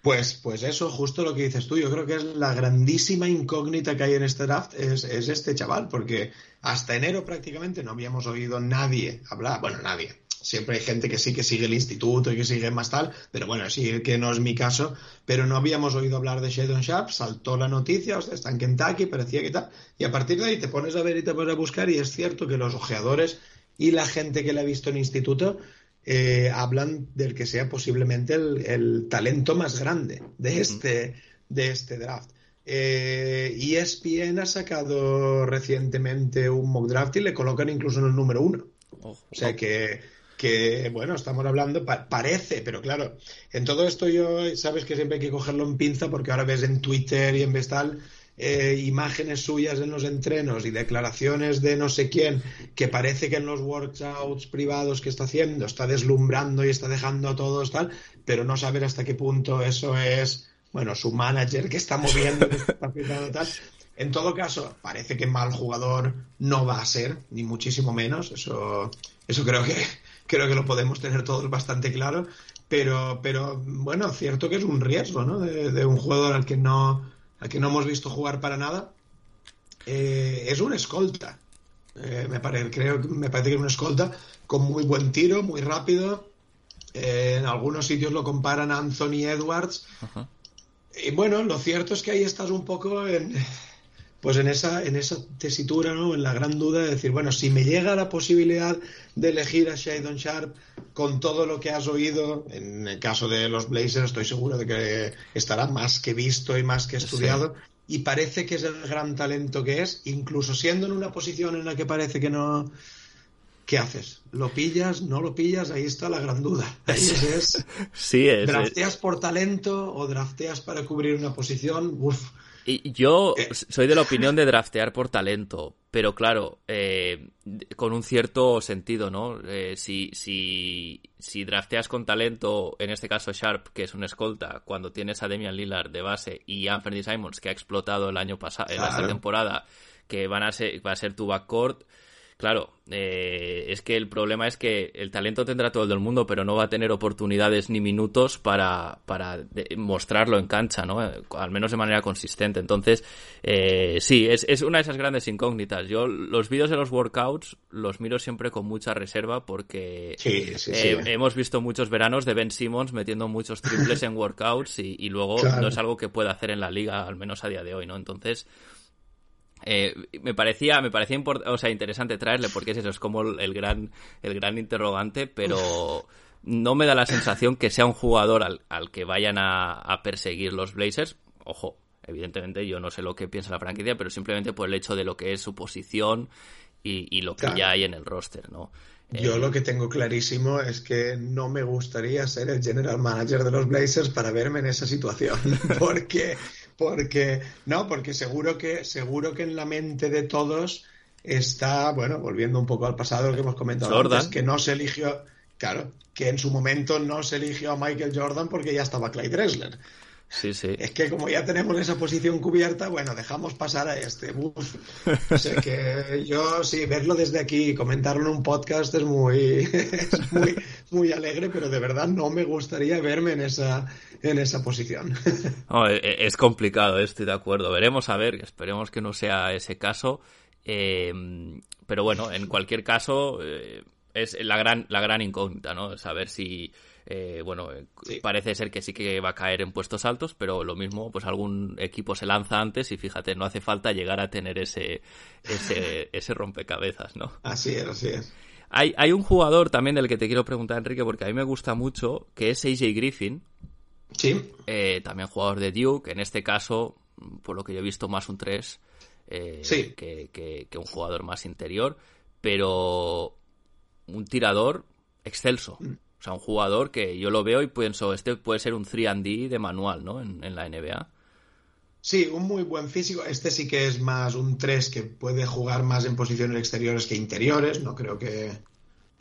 S4: Pues, pues eso, justo lo que dices tú. Yo creo que es la grandísima incógnita que hay en este draft es, es este chaval, porque hasta enero prácticamente no habíamos oído nadie hablar, bueno, nadie. Siempre hay gente que sí que sigue el instituto y que sigue más tal, pero bueno, sí que no es mi caso, pero no habíamos oído hablar de Shadon Sharp, saltó la noticia, o sea, está en Kentucky, parecía que tal, y a partir de ahí te pones a ver y te pones a buscar y es cierto que los ojeadores y la gente que le ha visto en instituto eh, hablan del que sea posiblemente el, el, talento más grande de este, de este draft. Eh, ESPN ha sacado recientemente un mock draft y le colocan incluso en el número uno. Oh, o sea que, que, bueno, estamos hablando, pa parece, pero claro, en todo esto yo, sabes que siempre hay que cogerlo en pinza porque ahora ves en Twitter y en Vestal eh, imágenes suyas en los entrenos y declaraciones de no sé quién que parece que en los workouts privados que está haciendo está deslumbrando y está dejando a todos tal, pero no saber hasta qué punto eso es, bueno, su manager que está moviendo, que está tal. En todo caso, parece que mal jugador no va a ser, ni muchísimo menos. Eso, eso creo que creo que lo podemos tener todos bastante claro. Pero, pero bueno, cierto que es un riesgo, ¿no? De, de un jugador al que no al que no hemos visto jugar para nada, eh, es un escolta. Eh, me, parece, creo, me parece que es un escolta con muy buen tiro, muy rápido. Eh, en algunos sitios lo comparan a Anthony Edwards. Ajá. Y bueno, lo cierto es que ahí estás un poco en, pues en esa, en esa tesitura, ¿no? En la gran duda de decir, bueno, si me llega la posibilidad de elegir a Shadon Sharp con todo lo que has oído, en el caso de los Blazers estoy seguro de que estará más que visto y más que estudiado. Sí. Y parece que es el gran talento que es, incluso siendo en una posición en la que parece que no. ¿Qué haces? ¿Lo pillas? ¿No lo pillas? Ahí está la gran duda. Ahí es. [LAUGHS]
S3: sí, es.
S4: ¿Drafteas por talento o drafteas para cubrir una posición? Uf
S3: y yo soy de la opinión de draftear por talento, pero claro, eh, con un cierto sentido, ¿no? Eh, si, si, si drafteas con talento, en este caso Sharp, que es un escolta, cuando tienes a Demian Lillard de base y Anthony Simons, que ha explotado el año pasado, en esta temporada, que van a ser, va a ser tu backcourt, Claro, eh, es que el problema es que el talento tendrá todo el mundo, pero no va a tener oportunidades ni minutos para, para mostrarlo en cancha, ¿no? Al menos de manera consistente. Entonces, eh, sí, es, es, una de esas grandes incógnitas. Yo los vídeos de los workouts los miro siempre con mucha reserva porque
S4: sí, sí,
S3: eh, hemos visto muchos veranos de Ben Simmons metiendo muchos triples en workouts y, y luego [LAUGHS] claro. no es algo que pueda hacer en la liga, al menos a día de hoy, ¿no? Entonces, eh, me parecía, me parecía o sea, interesante traerle porque es eso, es como el gran, el gran interrogante, pero no me da la sensación que sea un jugador al, al que vayan a, a, perseguir los Blazers. Ojo, evidentemente yo no sé lo que piensa la franquicia, pero simplemente por el hecho de lo que es su posición y, y lo que claro. ya hay en el roster, ¿no?
S4: Yo lo que tengo clarísimo es que no me gustaría ser el general manager de los Blazers para verme en esa situación, [LAUGHS] porque porque no, porque seguro que seguro que en la mente de todos está, bueno, volviendo un poco al pasado que hemos comentado
S3: Jordan.
S4: antes, que no se eligió, claro, que en su momento no se eligió a Michael Jordan porque ya estaba Clyde Drexler.
S3: Sí, sí.
S4: Es que como ya tenemos esa posición cubierta, bueno, dejamos pasar a este. O sea que yo sí, verlo desde aquí y comentarlo en un podcast es muy, es muy, muy alegre, pero de verdad no me gustaría verme en esa, en esa posición.
S3: No, es complicado, estoy de acuerdo. Veremos a ver, esperemos que no sea ese caso. Eh, pero bueno, en cualquier caso, eh, es la gran, la gran incógnita, ¿no? Saber si eh, bueno, sí. parece ser que sí que va a caer en puestos altos, pero lo mismo, pues algún equipo se lanza antes y fíjate, no hace falta llegar a tener ese, ese, [LAUGHS] ese rompecabezas, ¿no?
S4: Así es, así es.
S3: Hay, hay un jugador también del que te quiero preguntar, Enrique, porque a mí me gusta mucho, que es AJ Griffin.
S4: Sí.
S3: Eh, también jugador de Duke, en este caso, por lo que yo he visto, más un 3 eh,
S4: sí.
S3: que, que, que un jugador más interior, pero un tirador excelso. Mm. O sea, un jugador que yo lo veo y pienso, este puede ser un 3D de manual, ¿no? En, en, la NBA.
S4: Sí, un muy buen físico. Este sí que es más un 3 que puede jugar más en posiciones exteriores que interiores. No creo que.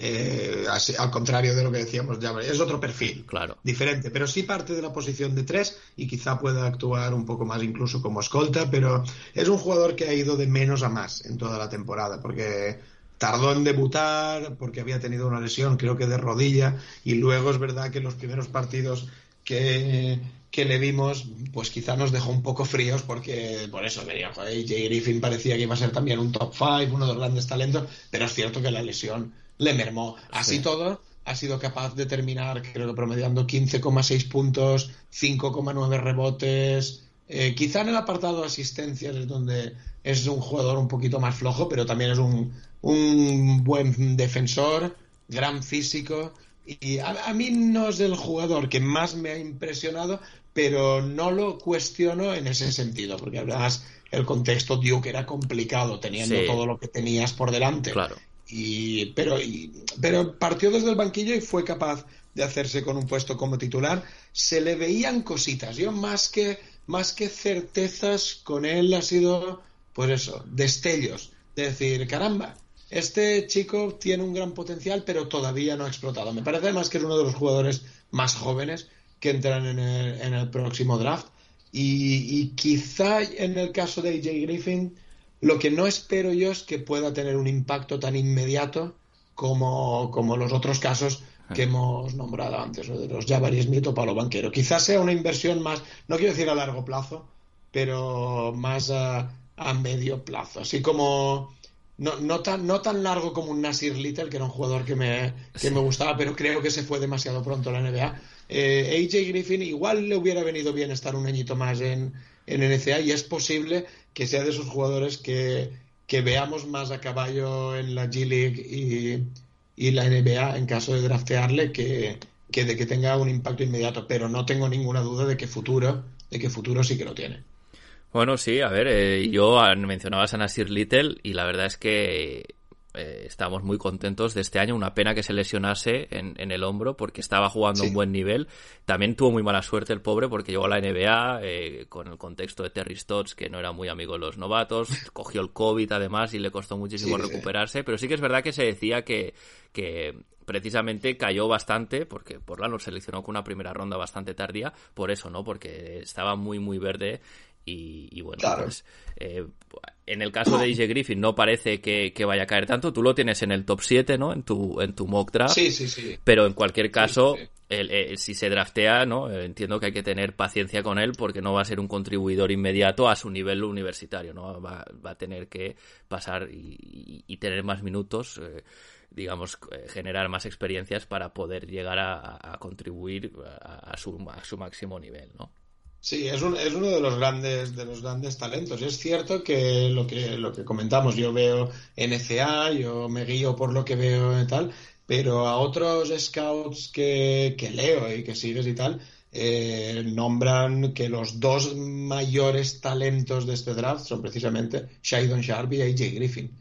S4: Eh, así, al contrario de lo que decíamos, ya es otro perfil.
S3: Claro.
S4: Diferente. Pero sí parte de la posición de 3 y quizá pueda actuar un poco más incluso como escolta. Pero es un jugador que ha ido de menos a más en toda la temporada. Porque tardó en debutar porque había tenido una lesión, creo que de rodilla, y luego es verdad que los primeros partidos que, que le vimos, pues quizá nos dejó un poco fríos porque por eso venía, joder, Jay Griffin parecía que iba a ser también un top 5, uno de los grandes talentos, pero es cierto que la lesión le mermó. Así todo, ha sido capaz de terminar, creo que promediando 15,6 puntos, 5,9 rebotes. Eh, quizá en el apartado de asistencias es donde es un jugador un poquito más flojo, pero también es un, un buen defensor, gran físico. Y a, mí no es el jugador que más me ha impresionado, pero no lo cuestiono en ese sentido, porque además el contexto Duke era complicado, teniendo todo lo que tenías por delante.
S3: Claro
S4: y, pero, pero partió desde el banquillo y fue capaz de hacerse con un puesto como titular. Se le veían cositas. Yo más que, más que certezas con él ha sido, pues eso, destellos. De decir, caramba, este chico tiene un gran potencial, pero todavía no ha explotado. Me parece además que es uno de los jugadores más jóvenes que entran en el, en el próximo draft. Y, y, quizá en el caso de AJ Griffin lo que no espero yo es que pueda tener un impacto tan inmediato como, como los otros casos que hemos nombrado antes, de los Jabari Smith o Palo Banquero. Quizás sea una inversión más, no quiero decir a largo plazo, pero más a, medio plazo. Así como no, no, tan, no tan largo como un Nasir Little, que era un jugador que me, que me gustaba, pero creo que se fue demasiado pronto a la NBA. Eh, AJ Griffin igual le hubiera venido bien estar un añito más en, en NCA y es posible que sea de esos jugadores que, veamos más a caballo en la G League y, y la NBA en caso de draftearle que, que, de que tenga un impacto inmediato, pero no tengo ninguna duda de que futuro, de que futuro sí que lo tiene.
S3: Bueno, sí, a ver, eh, yo mencionabas a Nasir Little y la verdad es que eh, estamos muy contentos de este año. Una pena que se lesionase en, en el hombro porque estaba jugando a un buen nivel. También tuvo muy mala suerte el pobre porque llegó a la NBA eh, con el contexto de Terry Stotts, que no era muy amigo de los novatos. [LAUGHS] Cogió el COVID además y le costó muchísimo recuperarse. Pero sí que es verdad que se decía que, que precisamente cayó bastante porque Portland lo seleccionó con una primera ronda bastante tardía. Por eso, ¿no? Porque estaba muy, muy verde y, bueno, pues eh, en el caso de AJ Griffin no parece que, vaya a caer tanto. Tú lo tienes en el top 7, ¿no? En tu, en tu mock draft.
S4: Sí, sí, sí.
S3: Pero en cualquier caso, si se draftea, ¿no? Eh, entiendo que hay que tener paciencia con él porque no va a ser un contribuidor inmediato a su nivel universitario, ¿no? Va, a tener que pasar y, tener más minutos. Eh, digamos, generar más experiencias para poder llegar a, contribuir a, su, a su máximo nivel, ¿no?
S4: Sí, es, un, es uno de los grandes de los grandes talentos. Es cierto que lo que lo que comentamos, yo veo NCA, yo me guío por lo que veo y tal, pero a otros scouts que, que leo y que sigues y tal, eh, nombran que los dos mayores talentos de este draft son precisamente Shadon Sharp y AJ Griffin.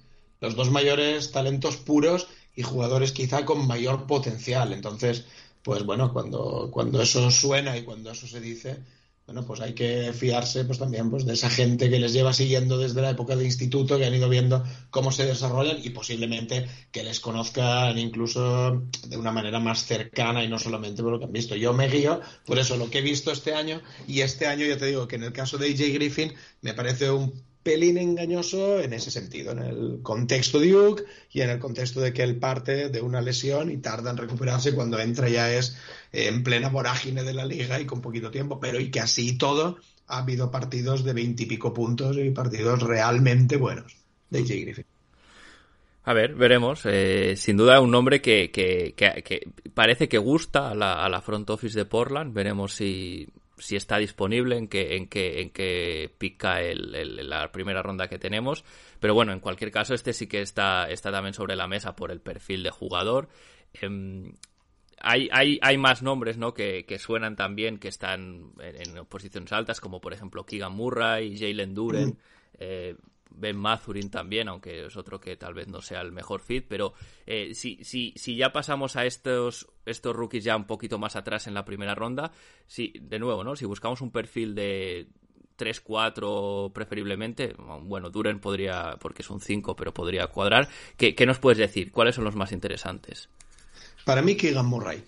S4: Los dos mayores talentos puros y jugadores quizá con mayor potencial. Entonces, pues bueno, cuando, cuando eso suena y cuando eso se dice, bueno, pues hay que fiarse pues también pues de esa gente que les lleva siguiendo desde la época de instituto, que han ido viendo cómo se desarrollan y posiblemente que les conozcan incluso de una manera más cercana y no solamente por lo que han visto. Yo me guío por eso lo que he visto este año y este año ya te digo que en el caso de AJ Griffin me parece un pelín engañoso en ese sentido, en el contexto de Duke y en el contexto de que él parte de una lesión y tarda en recuperarse cuando entra ya es en plena vorágine de la liga y con poquito tiempo, pero y que así todo ha habido partidos de veintipico puntos y partidos realmente buenos de J. Griffin.
S3: A ver, veremos. Eh, sin duda un nombre que, que, que, parece que gusta a la, a la front office de Portland. Veremos si si está disponible, en qué, en qué, en qué pica el, la primera ronda que tenemos. Pero bueno, en cualquier caso, este sí que está, está también sobre la mesa por el perfil de jugador. Em, hay, hay, hay, más nombres ¿no? que, que suenan también, que están en, posiciones altas, como por ejemplo Keegan Murray, Jalen Duren. Mm. Eh, Ben Mazurin también, aunque es otro que tal vez no sea el mejor fit, pero eh, si, si, si ya pasamos a estos, estos rookies ya un poquito más atrás en la primera ronda, si, de nuevo, ¿no? Si buscamos un perfil de 3-4 preferiblemente, bueno, Duren podría, porque es un 5, pero podría cuadrar. ¿Qué, ¿Qué, nos puedes decir? ¿Cuáles son los más interesantes?
S4: Para mí, Keegan Murray.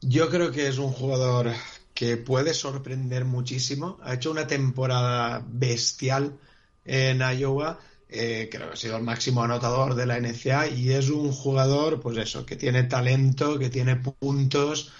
S4: Yo creo que es un jugador que puede sorprender muchísimo. Ha hecho una temporada bestial en Iowa. Eh, creo que ha sido el máximo anotador de la NCA y es un jugador, pues eso, que tiene talento, que tiene puntos,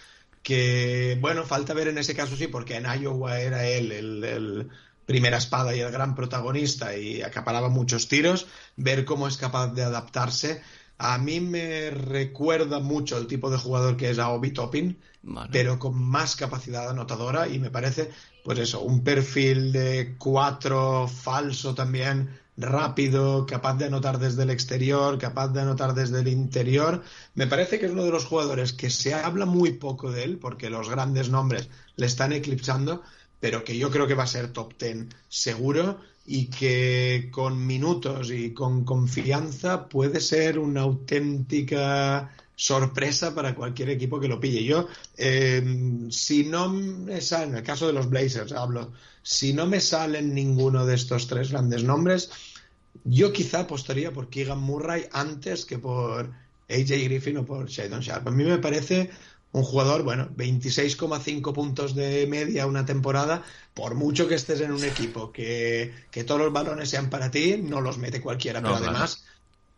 S4: que, bueno, falta ver en ese caso sí, porque en Iowa era él el, el primera espada y el gran protagonista y acaparaba muchos tiros, ver cómo es capaz de adaptarse. A mí me recuerda mucho el tipo de jugador que es Aobi Toppin,
S3: Vale.
S4: pero con más capacidad anotadora y me parece, pues eso, un perfil de cuatro falso también, rápido, capaz de anotar desde el exterior, capaz de anotar desde el interior. Me parece que es uno de los jugadores que se habla muy poco de él porque los grandes nombres le están eclipsando, pero que yo creo que va a ser top ten seguro y que con minutos y con confianza puede ser una auténtica sorpresa para cualquier equipo que lo pille. Yo, eh, si no me sale, en el caso de los Blazers hablo, si no me salen ninguno de estos tres grandes nombres, yo quizá apostaría por Keegan Murray antes que por AJ Griffin o por Shadon Sharp. A mí me parece un jugador, bueno, 26,5 puntos de media una temporada, por mucho que estés en un equipo que, que todos los balones sean para ti, no los mete cualquiera,
S3: No,
S4: pero
S3: claro.
S4: además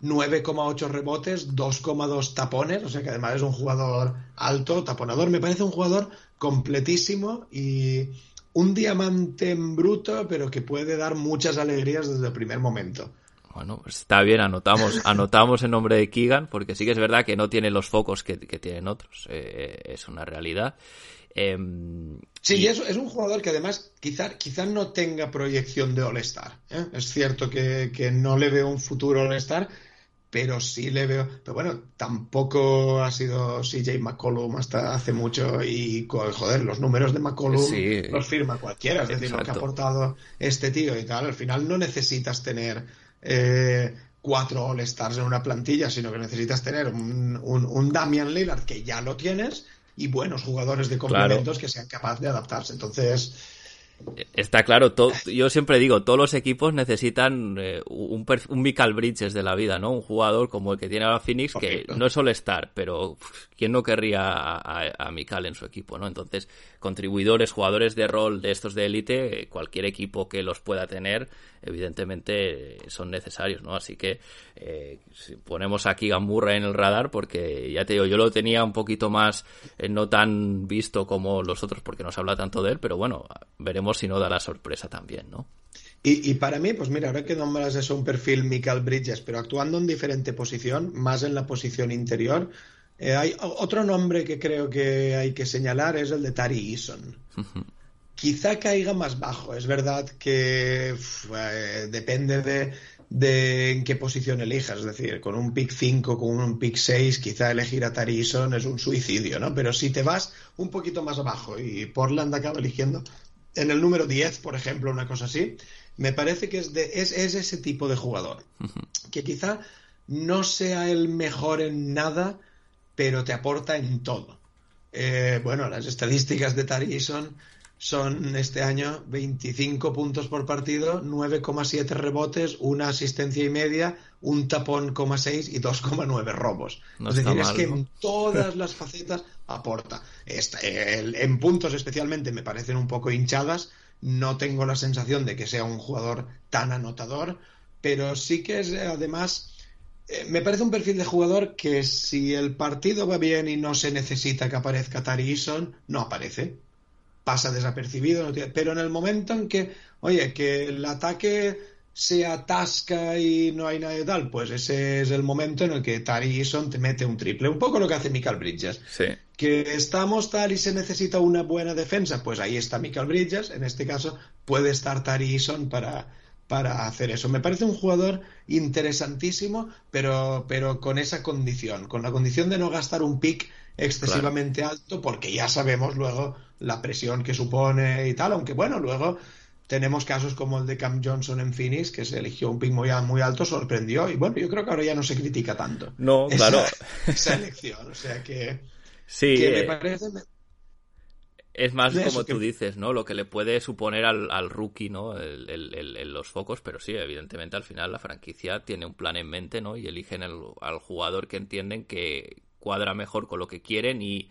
S4: 9,8 rebotes, 2,2 tapones, o sea que además es un jugador alto, taponador, me parece un jugador completísimo y un diamante en bruto, pero que puede dar muchas alegrías desde el primer momento.
S3: Bueno, pues está bien, anotamos, [LAUGHS] anotamos el nombre de Keegan, porque sí que es verdad que no tiene los focos que, que tienen otros. eh, es una realidad. Em,
S4: Sí, y es, es un jugador que además quizá, quizá no tenga proyección de All-Star. ¿eh? Es cierto que, que no le veo un futuro All-Star, pero sí le veo. Pero bueno, tampoco ha sido CJ McCollum hasta hace mucho y, joder, los números de McCollum
S3: Sí.
S4: los firma cualquiera. Es decir, lo que ha aportado este tío y tal. Al final no necesitas tener eh, cuatro All-Stars en una plantilla, sino que necesitas tener un, un, un Damian Lillard que ya lo tienes y buenos jugadores de complementos que sean capaces de adaptarse. Entonces,
S3: Está claro, to- yo siempre digo, todos los equipos necesitan eh, un, un Michael Bridges de la vida, ¿no? Un jugador como el que tiene ahora Phoenix, que no es solo estar, pero ¿quién no querría a, a, a Mikal en su equipo, ¿no? Entonces, contribuidores, jugadores de rol de estos de élite, cualquier equipo que los pueda tener, evidentemente son necesarios, ¿no? Así que eh, ponemos aquí a Murray en el radar, porque ya te digo, yo lo tenía un poquito más eh, no tan visto como los otros, porque no se habla tanto de él, pero bueno, veremos si no da la sorpresa también, ¿no?
S4: Y, y para mí, pues mira, ahora que nombras eso, un perfil Michael Bridges, pero actuando en diferente posición, más en la posición interior, eh, hay otro nombre que creo que hay que señalar, es el de Tari Eason. Quizá caiga más bajo, es verdad que uf, eh, depende de, de en qué posición elijas, es decir, con un pick 5, con un pick 6, quizá elegir a Tari Eason es un suicidio, ¿no? Pero si te vas un poquito más abajo y Portland acaba eligiendo en el número 10, por ejemplo, una cosa así, me parece que es, de, es, es ese tipo de jugador. Que quizá no sea el mejor en nada, pero te aporta en todo. Eh, bueno, las estadísticas de Tari son, son este año 25 puntos por partido, 9,7 rebotes, una asistencia y media, un tapón, 6 y 2,9 robos.
S3: No
S4: es decir, es que
S3: ¿no?
S4: en todas las facetas aporta. Esta- el- en puntos especialmente me parecen un poco hinchadas. No tengo la sensación de que sea un jugador tan anotador, pero sí que es además me parece un perfil de jugador que si el partido va bien y no se necesita que aparezca Tari Eason, no aparece. Pasa desapercibido, no tiene- pero en el momento en que, oye, que el ataque se atasca y no hay nadie tal, pues ese es el momento en el que Tari Eason te mete un triple. Un poco lo que hace Michael Bridges.
S3: Sí.
S4: Que estamos tal y se necesita una buena defensa, pues ahí está Michael Bridges. En este caso puede estar Tari Eason para, para hacer eso. Me parece un jugador interesantísimo, pero, pero con esa condición, con la condición de no gastar un pick excesivamente alto, porque ya sabemos luego la presión que supone y tal, aunque bueno, luego tenemos casos como el de Cam Johnson en Phoenix, que se eligió un pick muy, muy alto, sorprendió, y bueno, yo creo que ahora ya no se critica tanto.
S3: No,
S4: esa-
S3: claro.
S4: Esa elección, o sea que,
S3: Sí,
S4: que me
S3: eh,
S4: parece...
S3: es más
S4: de
S3: como tú
S4: que-
S3: dices, ¿no? Lo que le puede suponer al, al rookie, ¿no? El, el- los focos, pero sí, evidentemente al final la franquicia tiene un plan en mente, ¿no? Y eligen el- al jugador que entienden que cuadra mejor con lo que quieren y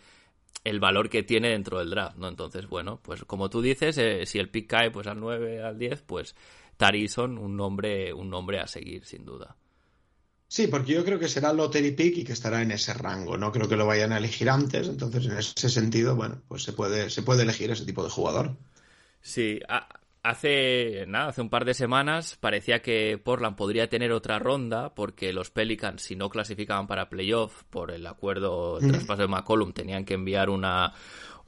S3: el valor que tiene dentro del draft, ¿no? Entonces, bueno, pues como tú dices, eh, si el pick cae pues al 9, al 10, pues Tarison, un nombre, un nombre a seguir, sin duda.
S4: Sí, porque yo creo que será lottery pick y que estará en ese rango. No creo que lo vayan a elegir antes, entonces en ese sentido, bueno, pues se puede, se puede elegir ese tipo de jugador.
S3: Sí, hace nada, hace un par de semanas parecía que Portland podría tener otra ronda porque los Pelicans, si no clasificaban para playoff por el acuerdo el traspaso de McCollum, tenían que enviar una,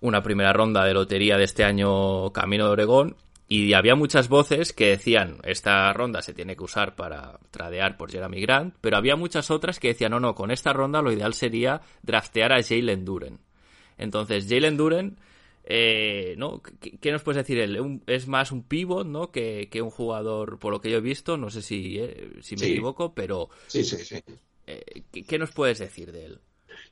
S3: una primera ronda de lotería de este año camino de Oregón y había muchas voces que decían, esta ronda se tiene que usar para tradear por Jeremy Grant, pero había muchas otras que decían, no, no, con esta ronda lo ideal sería draftear a Jalen Duren. Entonces, Jalen Duren, eh, ¿no? ¿Qué, nos puedes decir él? es más un pivot, ¿no? Que, un jugador, por lo que yo he visto, no sé si, eh, si me equivoco, pero...
S4: Sí, sí, sí.
S3: Eh, ¿qué, nos puedes decir de él?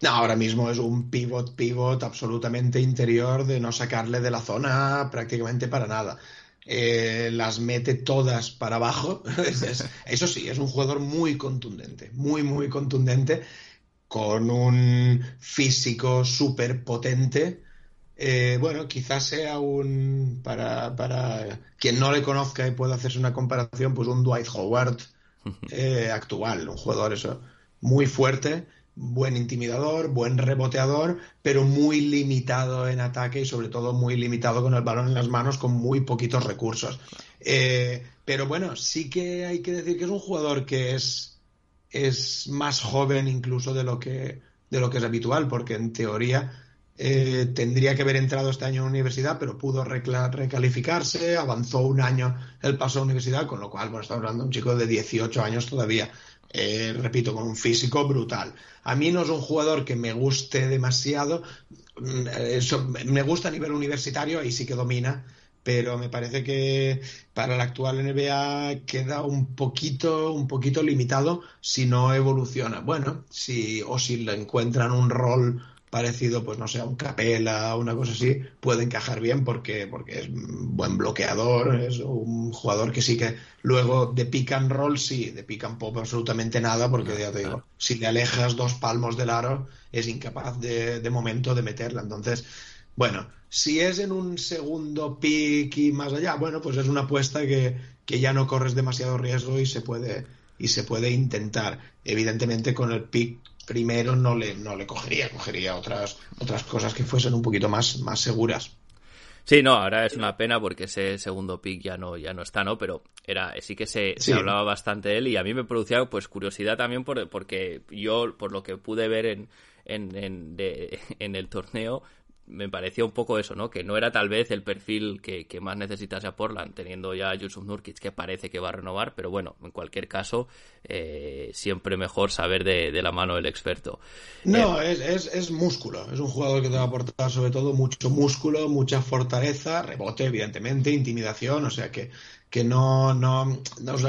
S4: No, ahora mismo es un pivot, pivot absolutamente interior de no sacarle de la zona prácticamente para nada. Eh, las mete todas para abajo. [LAUGHS] Eso sí, es un jugador muy contundente, muy, muy contundente, con un físico súper potente. Eh, bueno, quizás sea un, para, para quien no le conozca y pueda hacerse una comparación, pues un Dwight Howard [LAUGHS] eh, actual, un jugador eso, muy fuerte, buen intimidador, buen reboteador, pero muy limitado en ataque y sobre todo muy limitado con el balón en las manos con muy poquitos recursos. Eh, pero bueno, sí que hay que decir que es un jugador que es, es más joven incluso de lo que, de lo que es habitual, porque en teoría eh, tendría que haber entrado este año en universidad, pero pudo recalificarse, avanzó un año el paso a universidad, con lo cual, bueno, estamos hablando de un chico de 18 años todavía. Eh, repito, con un físico brutal. A mí no es un jugador que me guste demasiado, mm, eso, me gusta a nivel universitario, ahí sí que domina, pero me parece que para la actual NBA queda un poquito, un poquito limitado si no evoluciona. Bueno, si, o si le encuentran un rol parecido, pues no sé, a un Capela, una cosa así, puede encajar bien porque, porque es un buen bloqueador, es un jugador que sí que luego de pick and roll sí, de pick and pop absolutamente nada, porque ya te digo, si le alejas dos palmos del aro, es incapaz de, de momento de meterla. Entonces, bueno, si es en un segundo pick y más allá, bueno, pues es una apuesta que, que ya no corres demasiado riesgo y se puede y se puede intentar. Evidentemente con el pick primero no le, no le cogería, cogería otras, otras cosas que fuesen un poquito más, más seguras.
S3: Sí, no, ahora es una pena porque ese segundo pick ya no, ya no está, ¿no? Pero era, sí que se, hablaba bastante de él y a mí me producía pues curiosidad también por, porque yo, por lo que pude ver en, en, en, [LAUGHS] en el torneo, me pareció un poco eso, ¿no? Que no era tal vez el perfil que, más necesitase a Portland, teniendo ya a Yusuf Nurkic que parece que va a renovar, pero bueno, en cualquier caso, eh, siempre mejor saber de, la mano del experto.
S4: No, eh, es, es, músculo, es un jugador que te va a aportar sobre todo mucho músculo, mucha fortaleza, rebote, evidentemente, intimidación, o sea que que no, no,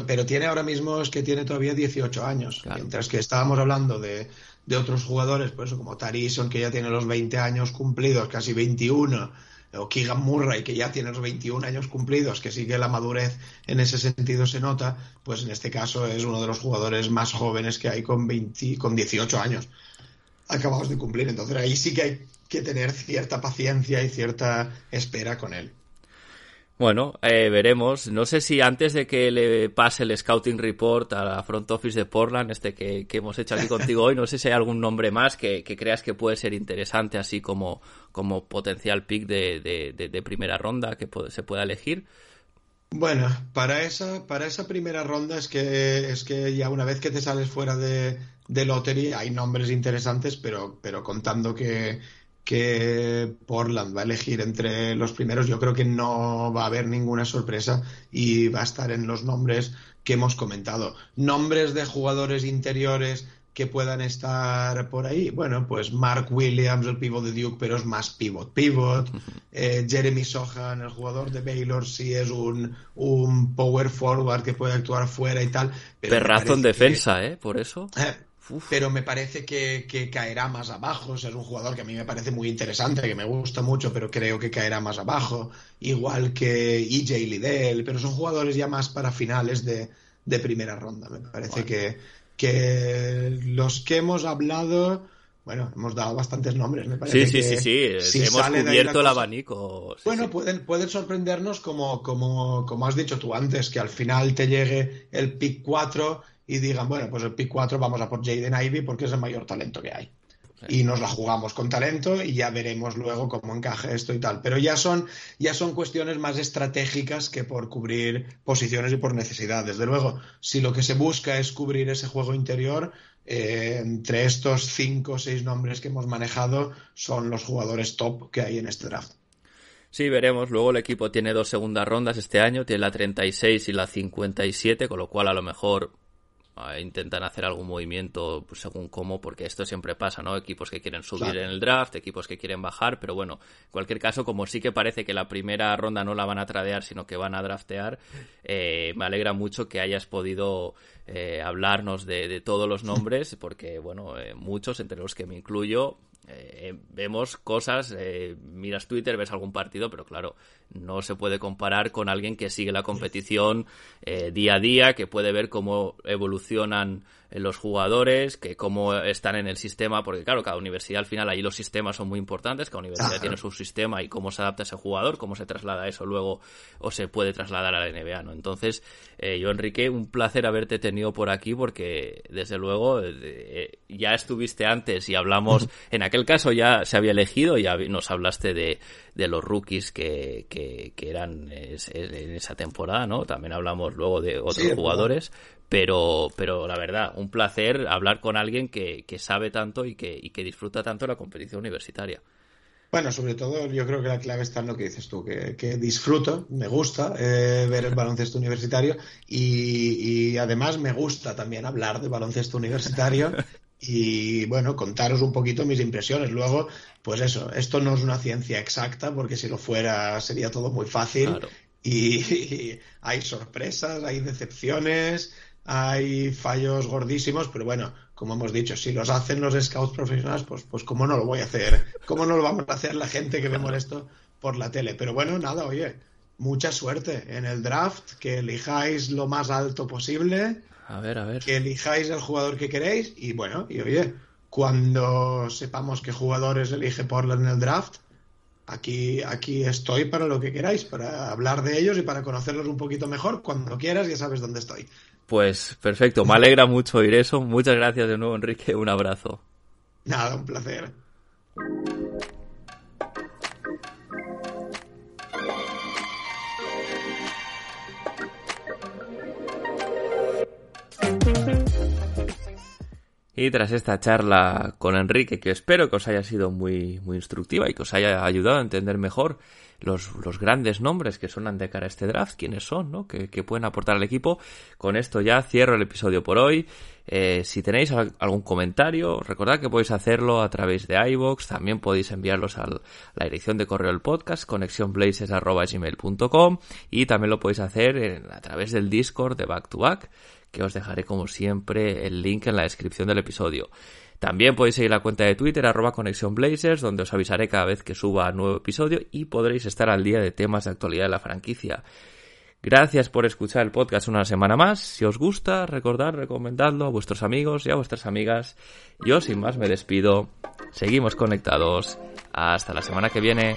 S4: pero tiene ahora mismo es que tiene todavía 18 años, mientras que estábamos hablando de, de otros jugadores, pues como Tarison, que ya tiene los 20 años cumplidos, casi 21, o Keegan Murray, que ya tiene los 21 años cumplidos, que sí que la madurez en ese sentido se nota, pues en este caso es uno de los jugadores más jóvenes que hay con, 20, con 18 años acabados de cumplir. Entonces ahí sí que hay que tener cierta paciencia y cierta espera con él.
S3: Bueno, eh, veremos. No sé si antes de que le pase el scouting report a la front office de Portland, este que, hemos hecho aquí contigo hoy, no sé si hay algún nombre más que, creas que puede ser interesante, así como, como potencial pick de, de, primera ronda que se pueda elegir.
S4: Bueno, para esa, para esa primera ronda es que, es que ya una vez que te sales fuera de, de lottery hay nombres interesantes, pero, pero contando que, que Portland va a elegir entre los primeros, yo creo que no va a haber ninguna sorpresa y va a estar en los nombres que hemos comentado. Nombres de jugadores interiores que puedan estar por ahí. Bueno, pues Mark Williams, el pivot de Duke, pero es más pivot. Pivot. Eh, Jeremy Sohan, el jugador de Baylor, sí es un, un power forward que puede actuar fuera y tal.
S3: Perrazo en defensa, ¿eh? Por eso. [LAUGHS]
S4: Eh, pero me parece que, caerá más abajo. O sea, es un jugador que a mí me parece muy interesante, que me gusta mucho, pero creo que caerá más abajo. Igual que EJ Liddell, pero son jugadores ya más para finales de, primera ronda. Me parece que, que los que hemos hablado. Bueno, hemos dado bastantes nombres, me parece.
S3: Sí, sí, sí, sí. hemos cubierto el abanico.
S4: bueno, pueden, pueden sorprendernos como, como, como has dicho tú antes, que al final te llegue el pick 4 y digan, bueno, pues el pick 4 vamos a por Jaden Ivy porque es el mayor talento que hay. Y nos la jugamos con talento y ya veremos luego cómo encaje esto y tal. Pero ya son, ya son cuestiones más estratégicas que por cubrir posiciones y por necesidad. Desde luego, si lo que se busca es cubrir ese juego interior, eh, entre estos cinco o seis nombres que hemos manejado son los jugadores top que hay en este draft.
S3: Sí, veremos. Luego el equipo tiene dos segundas rondas este año, tiene la 36 y la 57, con lo cual a lo mejor intentan hacer algún movimiento pues, según cómo, porque esto siempre pasa, ¿no? Equipos que quieren subir en el draft, equipos que quieren bajar, pero bueno, en cualquier caso, como sí que parece que la primera ronda no la van a tradear, sino que van a draftear, eh, me alegra mucho que hayas podido eh, hablarnos de, todos los nombres, porque bueno, eh, muchos, entre los que me incluyo, eh, vemos cosas, eh, miras Twitter, ves algún partido, pero claro, no se puede comparar con alguien que sigue la competición eh, día a día, que puede ver cómo evolucionan los jugadores, que cómo están en el sistema, porque claro, cada universidad al final ahí los sistemas son muy importantes, cada universidad tiene su sistema y cómo se adapta ese jugador, cómo se traslada eso luego o se puede trasladar a la NBA, ¿no? Entonces, eh, yo Enrique, un placer haberte tenido por aquí porque desde luego eh, ya estuviste antes y hablamos, en aquel caso ya se había elegido, ya nos hablaste de, de los rookies que, que, eran en esa temporada, ¿no? También hablamos luego de otros jugadores, pero, pero la verdad, un placer hablar con alguien que, que sabe tanto y que, y que disfruta tanto la competición universitaria.
S4: Bueno, sobre todo yo creo que la clave está en lo que dices tú, que, que disfruto, me gusta eh, ver el [LAUGHS] baloncesto universitario y, y, además me gusta también hablar de baloncesto universitario [LAUGHS] y bueno, contaros un poquito mis impresiones. Luego, pues eso, esto no es una ciencia exacta porque si lo fuera sería todo muy fácil y, [LAUGHS] y hay sorpresas, hay decepciones, hay fallos gordísimos, pero bueno, como hemos dicho, si los hacen los scouts profesionales, pues, pues cómo no lo voy a hacer, cómo no lo vamos a hacer la gente que vemos esto por la tele. Pero bueno, nada, oye, mucha suerte en el draft, que elijáis lo más alto posible,
S3: a ver, a ver.
S4: que elijáis el jugador que queréis y bueno, y oye, cuando sepamos qué jugadores elige Portland en el draft, aquí, aquí estoy para lo que queráis, para hablar de ellos y para conocerlos un poquito mejor. Cuando quieras, ya sabes dónde estoy.
S3: Pues perfecto, me alegra mucho oír eso. Muchas gracias de nuevo, Enrique. Un abrazo.
S4: Nada, un placer.
S3: Y tras esta charla con Enrique, que espero que os haya sido muy, muy instructiva y que os haya ayudado a entender mejor los, los grandes nombres que suenan de cara a este draft, quiénes son, ¿no? Que, pueden aportar al equipo. Con esto ya cierro el episodio por hoy. Eh, si tenéis algún comentario, recordad que podéis hacerlo a través de iVoox, también podéis enviarlos a la dirección de correo del podcast, conexionblazes.com y también lo podéis hacer a través del Discord de Back to Back, que os dejaré como siempre el link en la descripción del episodio. También podéis seguir la cuenta de Twitter arroba Conexión Blazers, donde os avisaré cada vez que suba nuevo episodio y podréis estar al día de temas de actualidad de la franquicia. Gracias por escuchar el podcast una semana más. Si os gusta, recordad, recomendadlo a vuestros amigos y a vuestras amigas. Yo sin más me despido. Seguimos conectados. Hasta la semana que viene.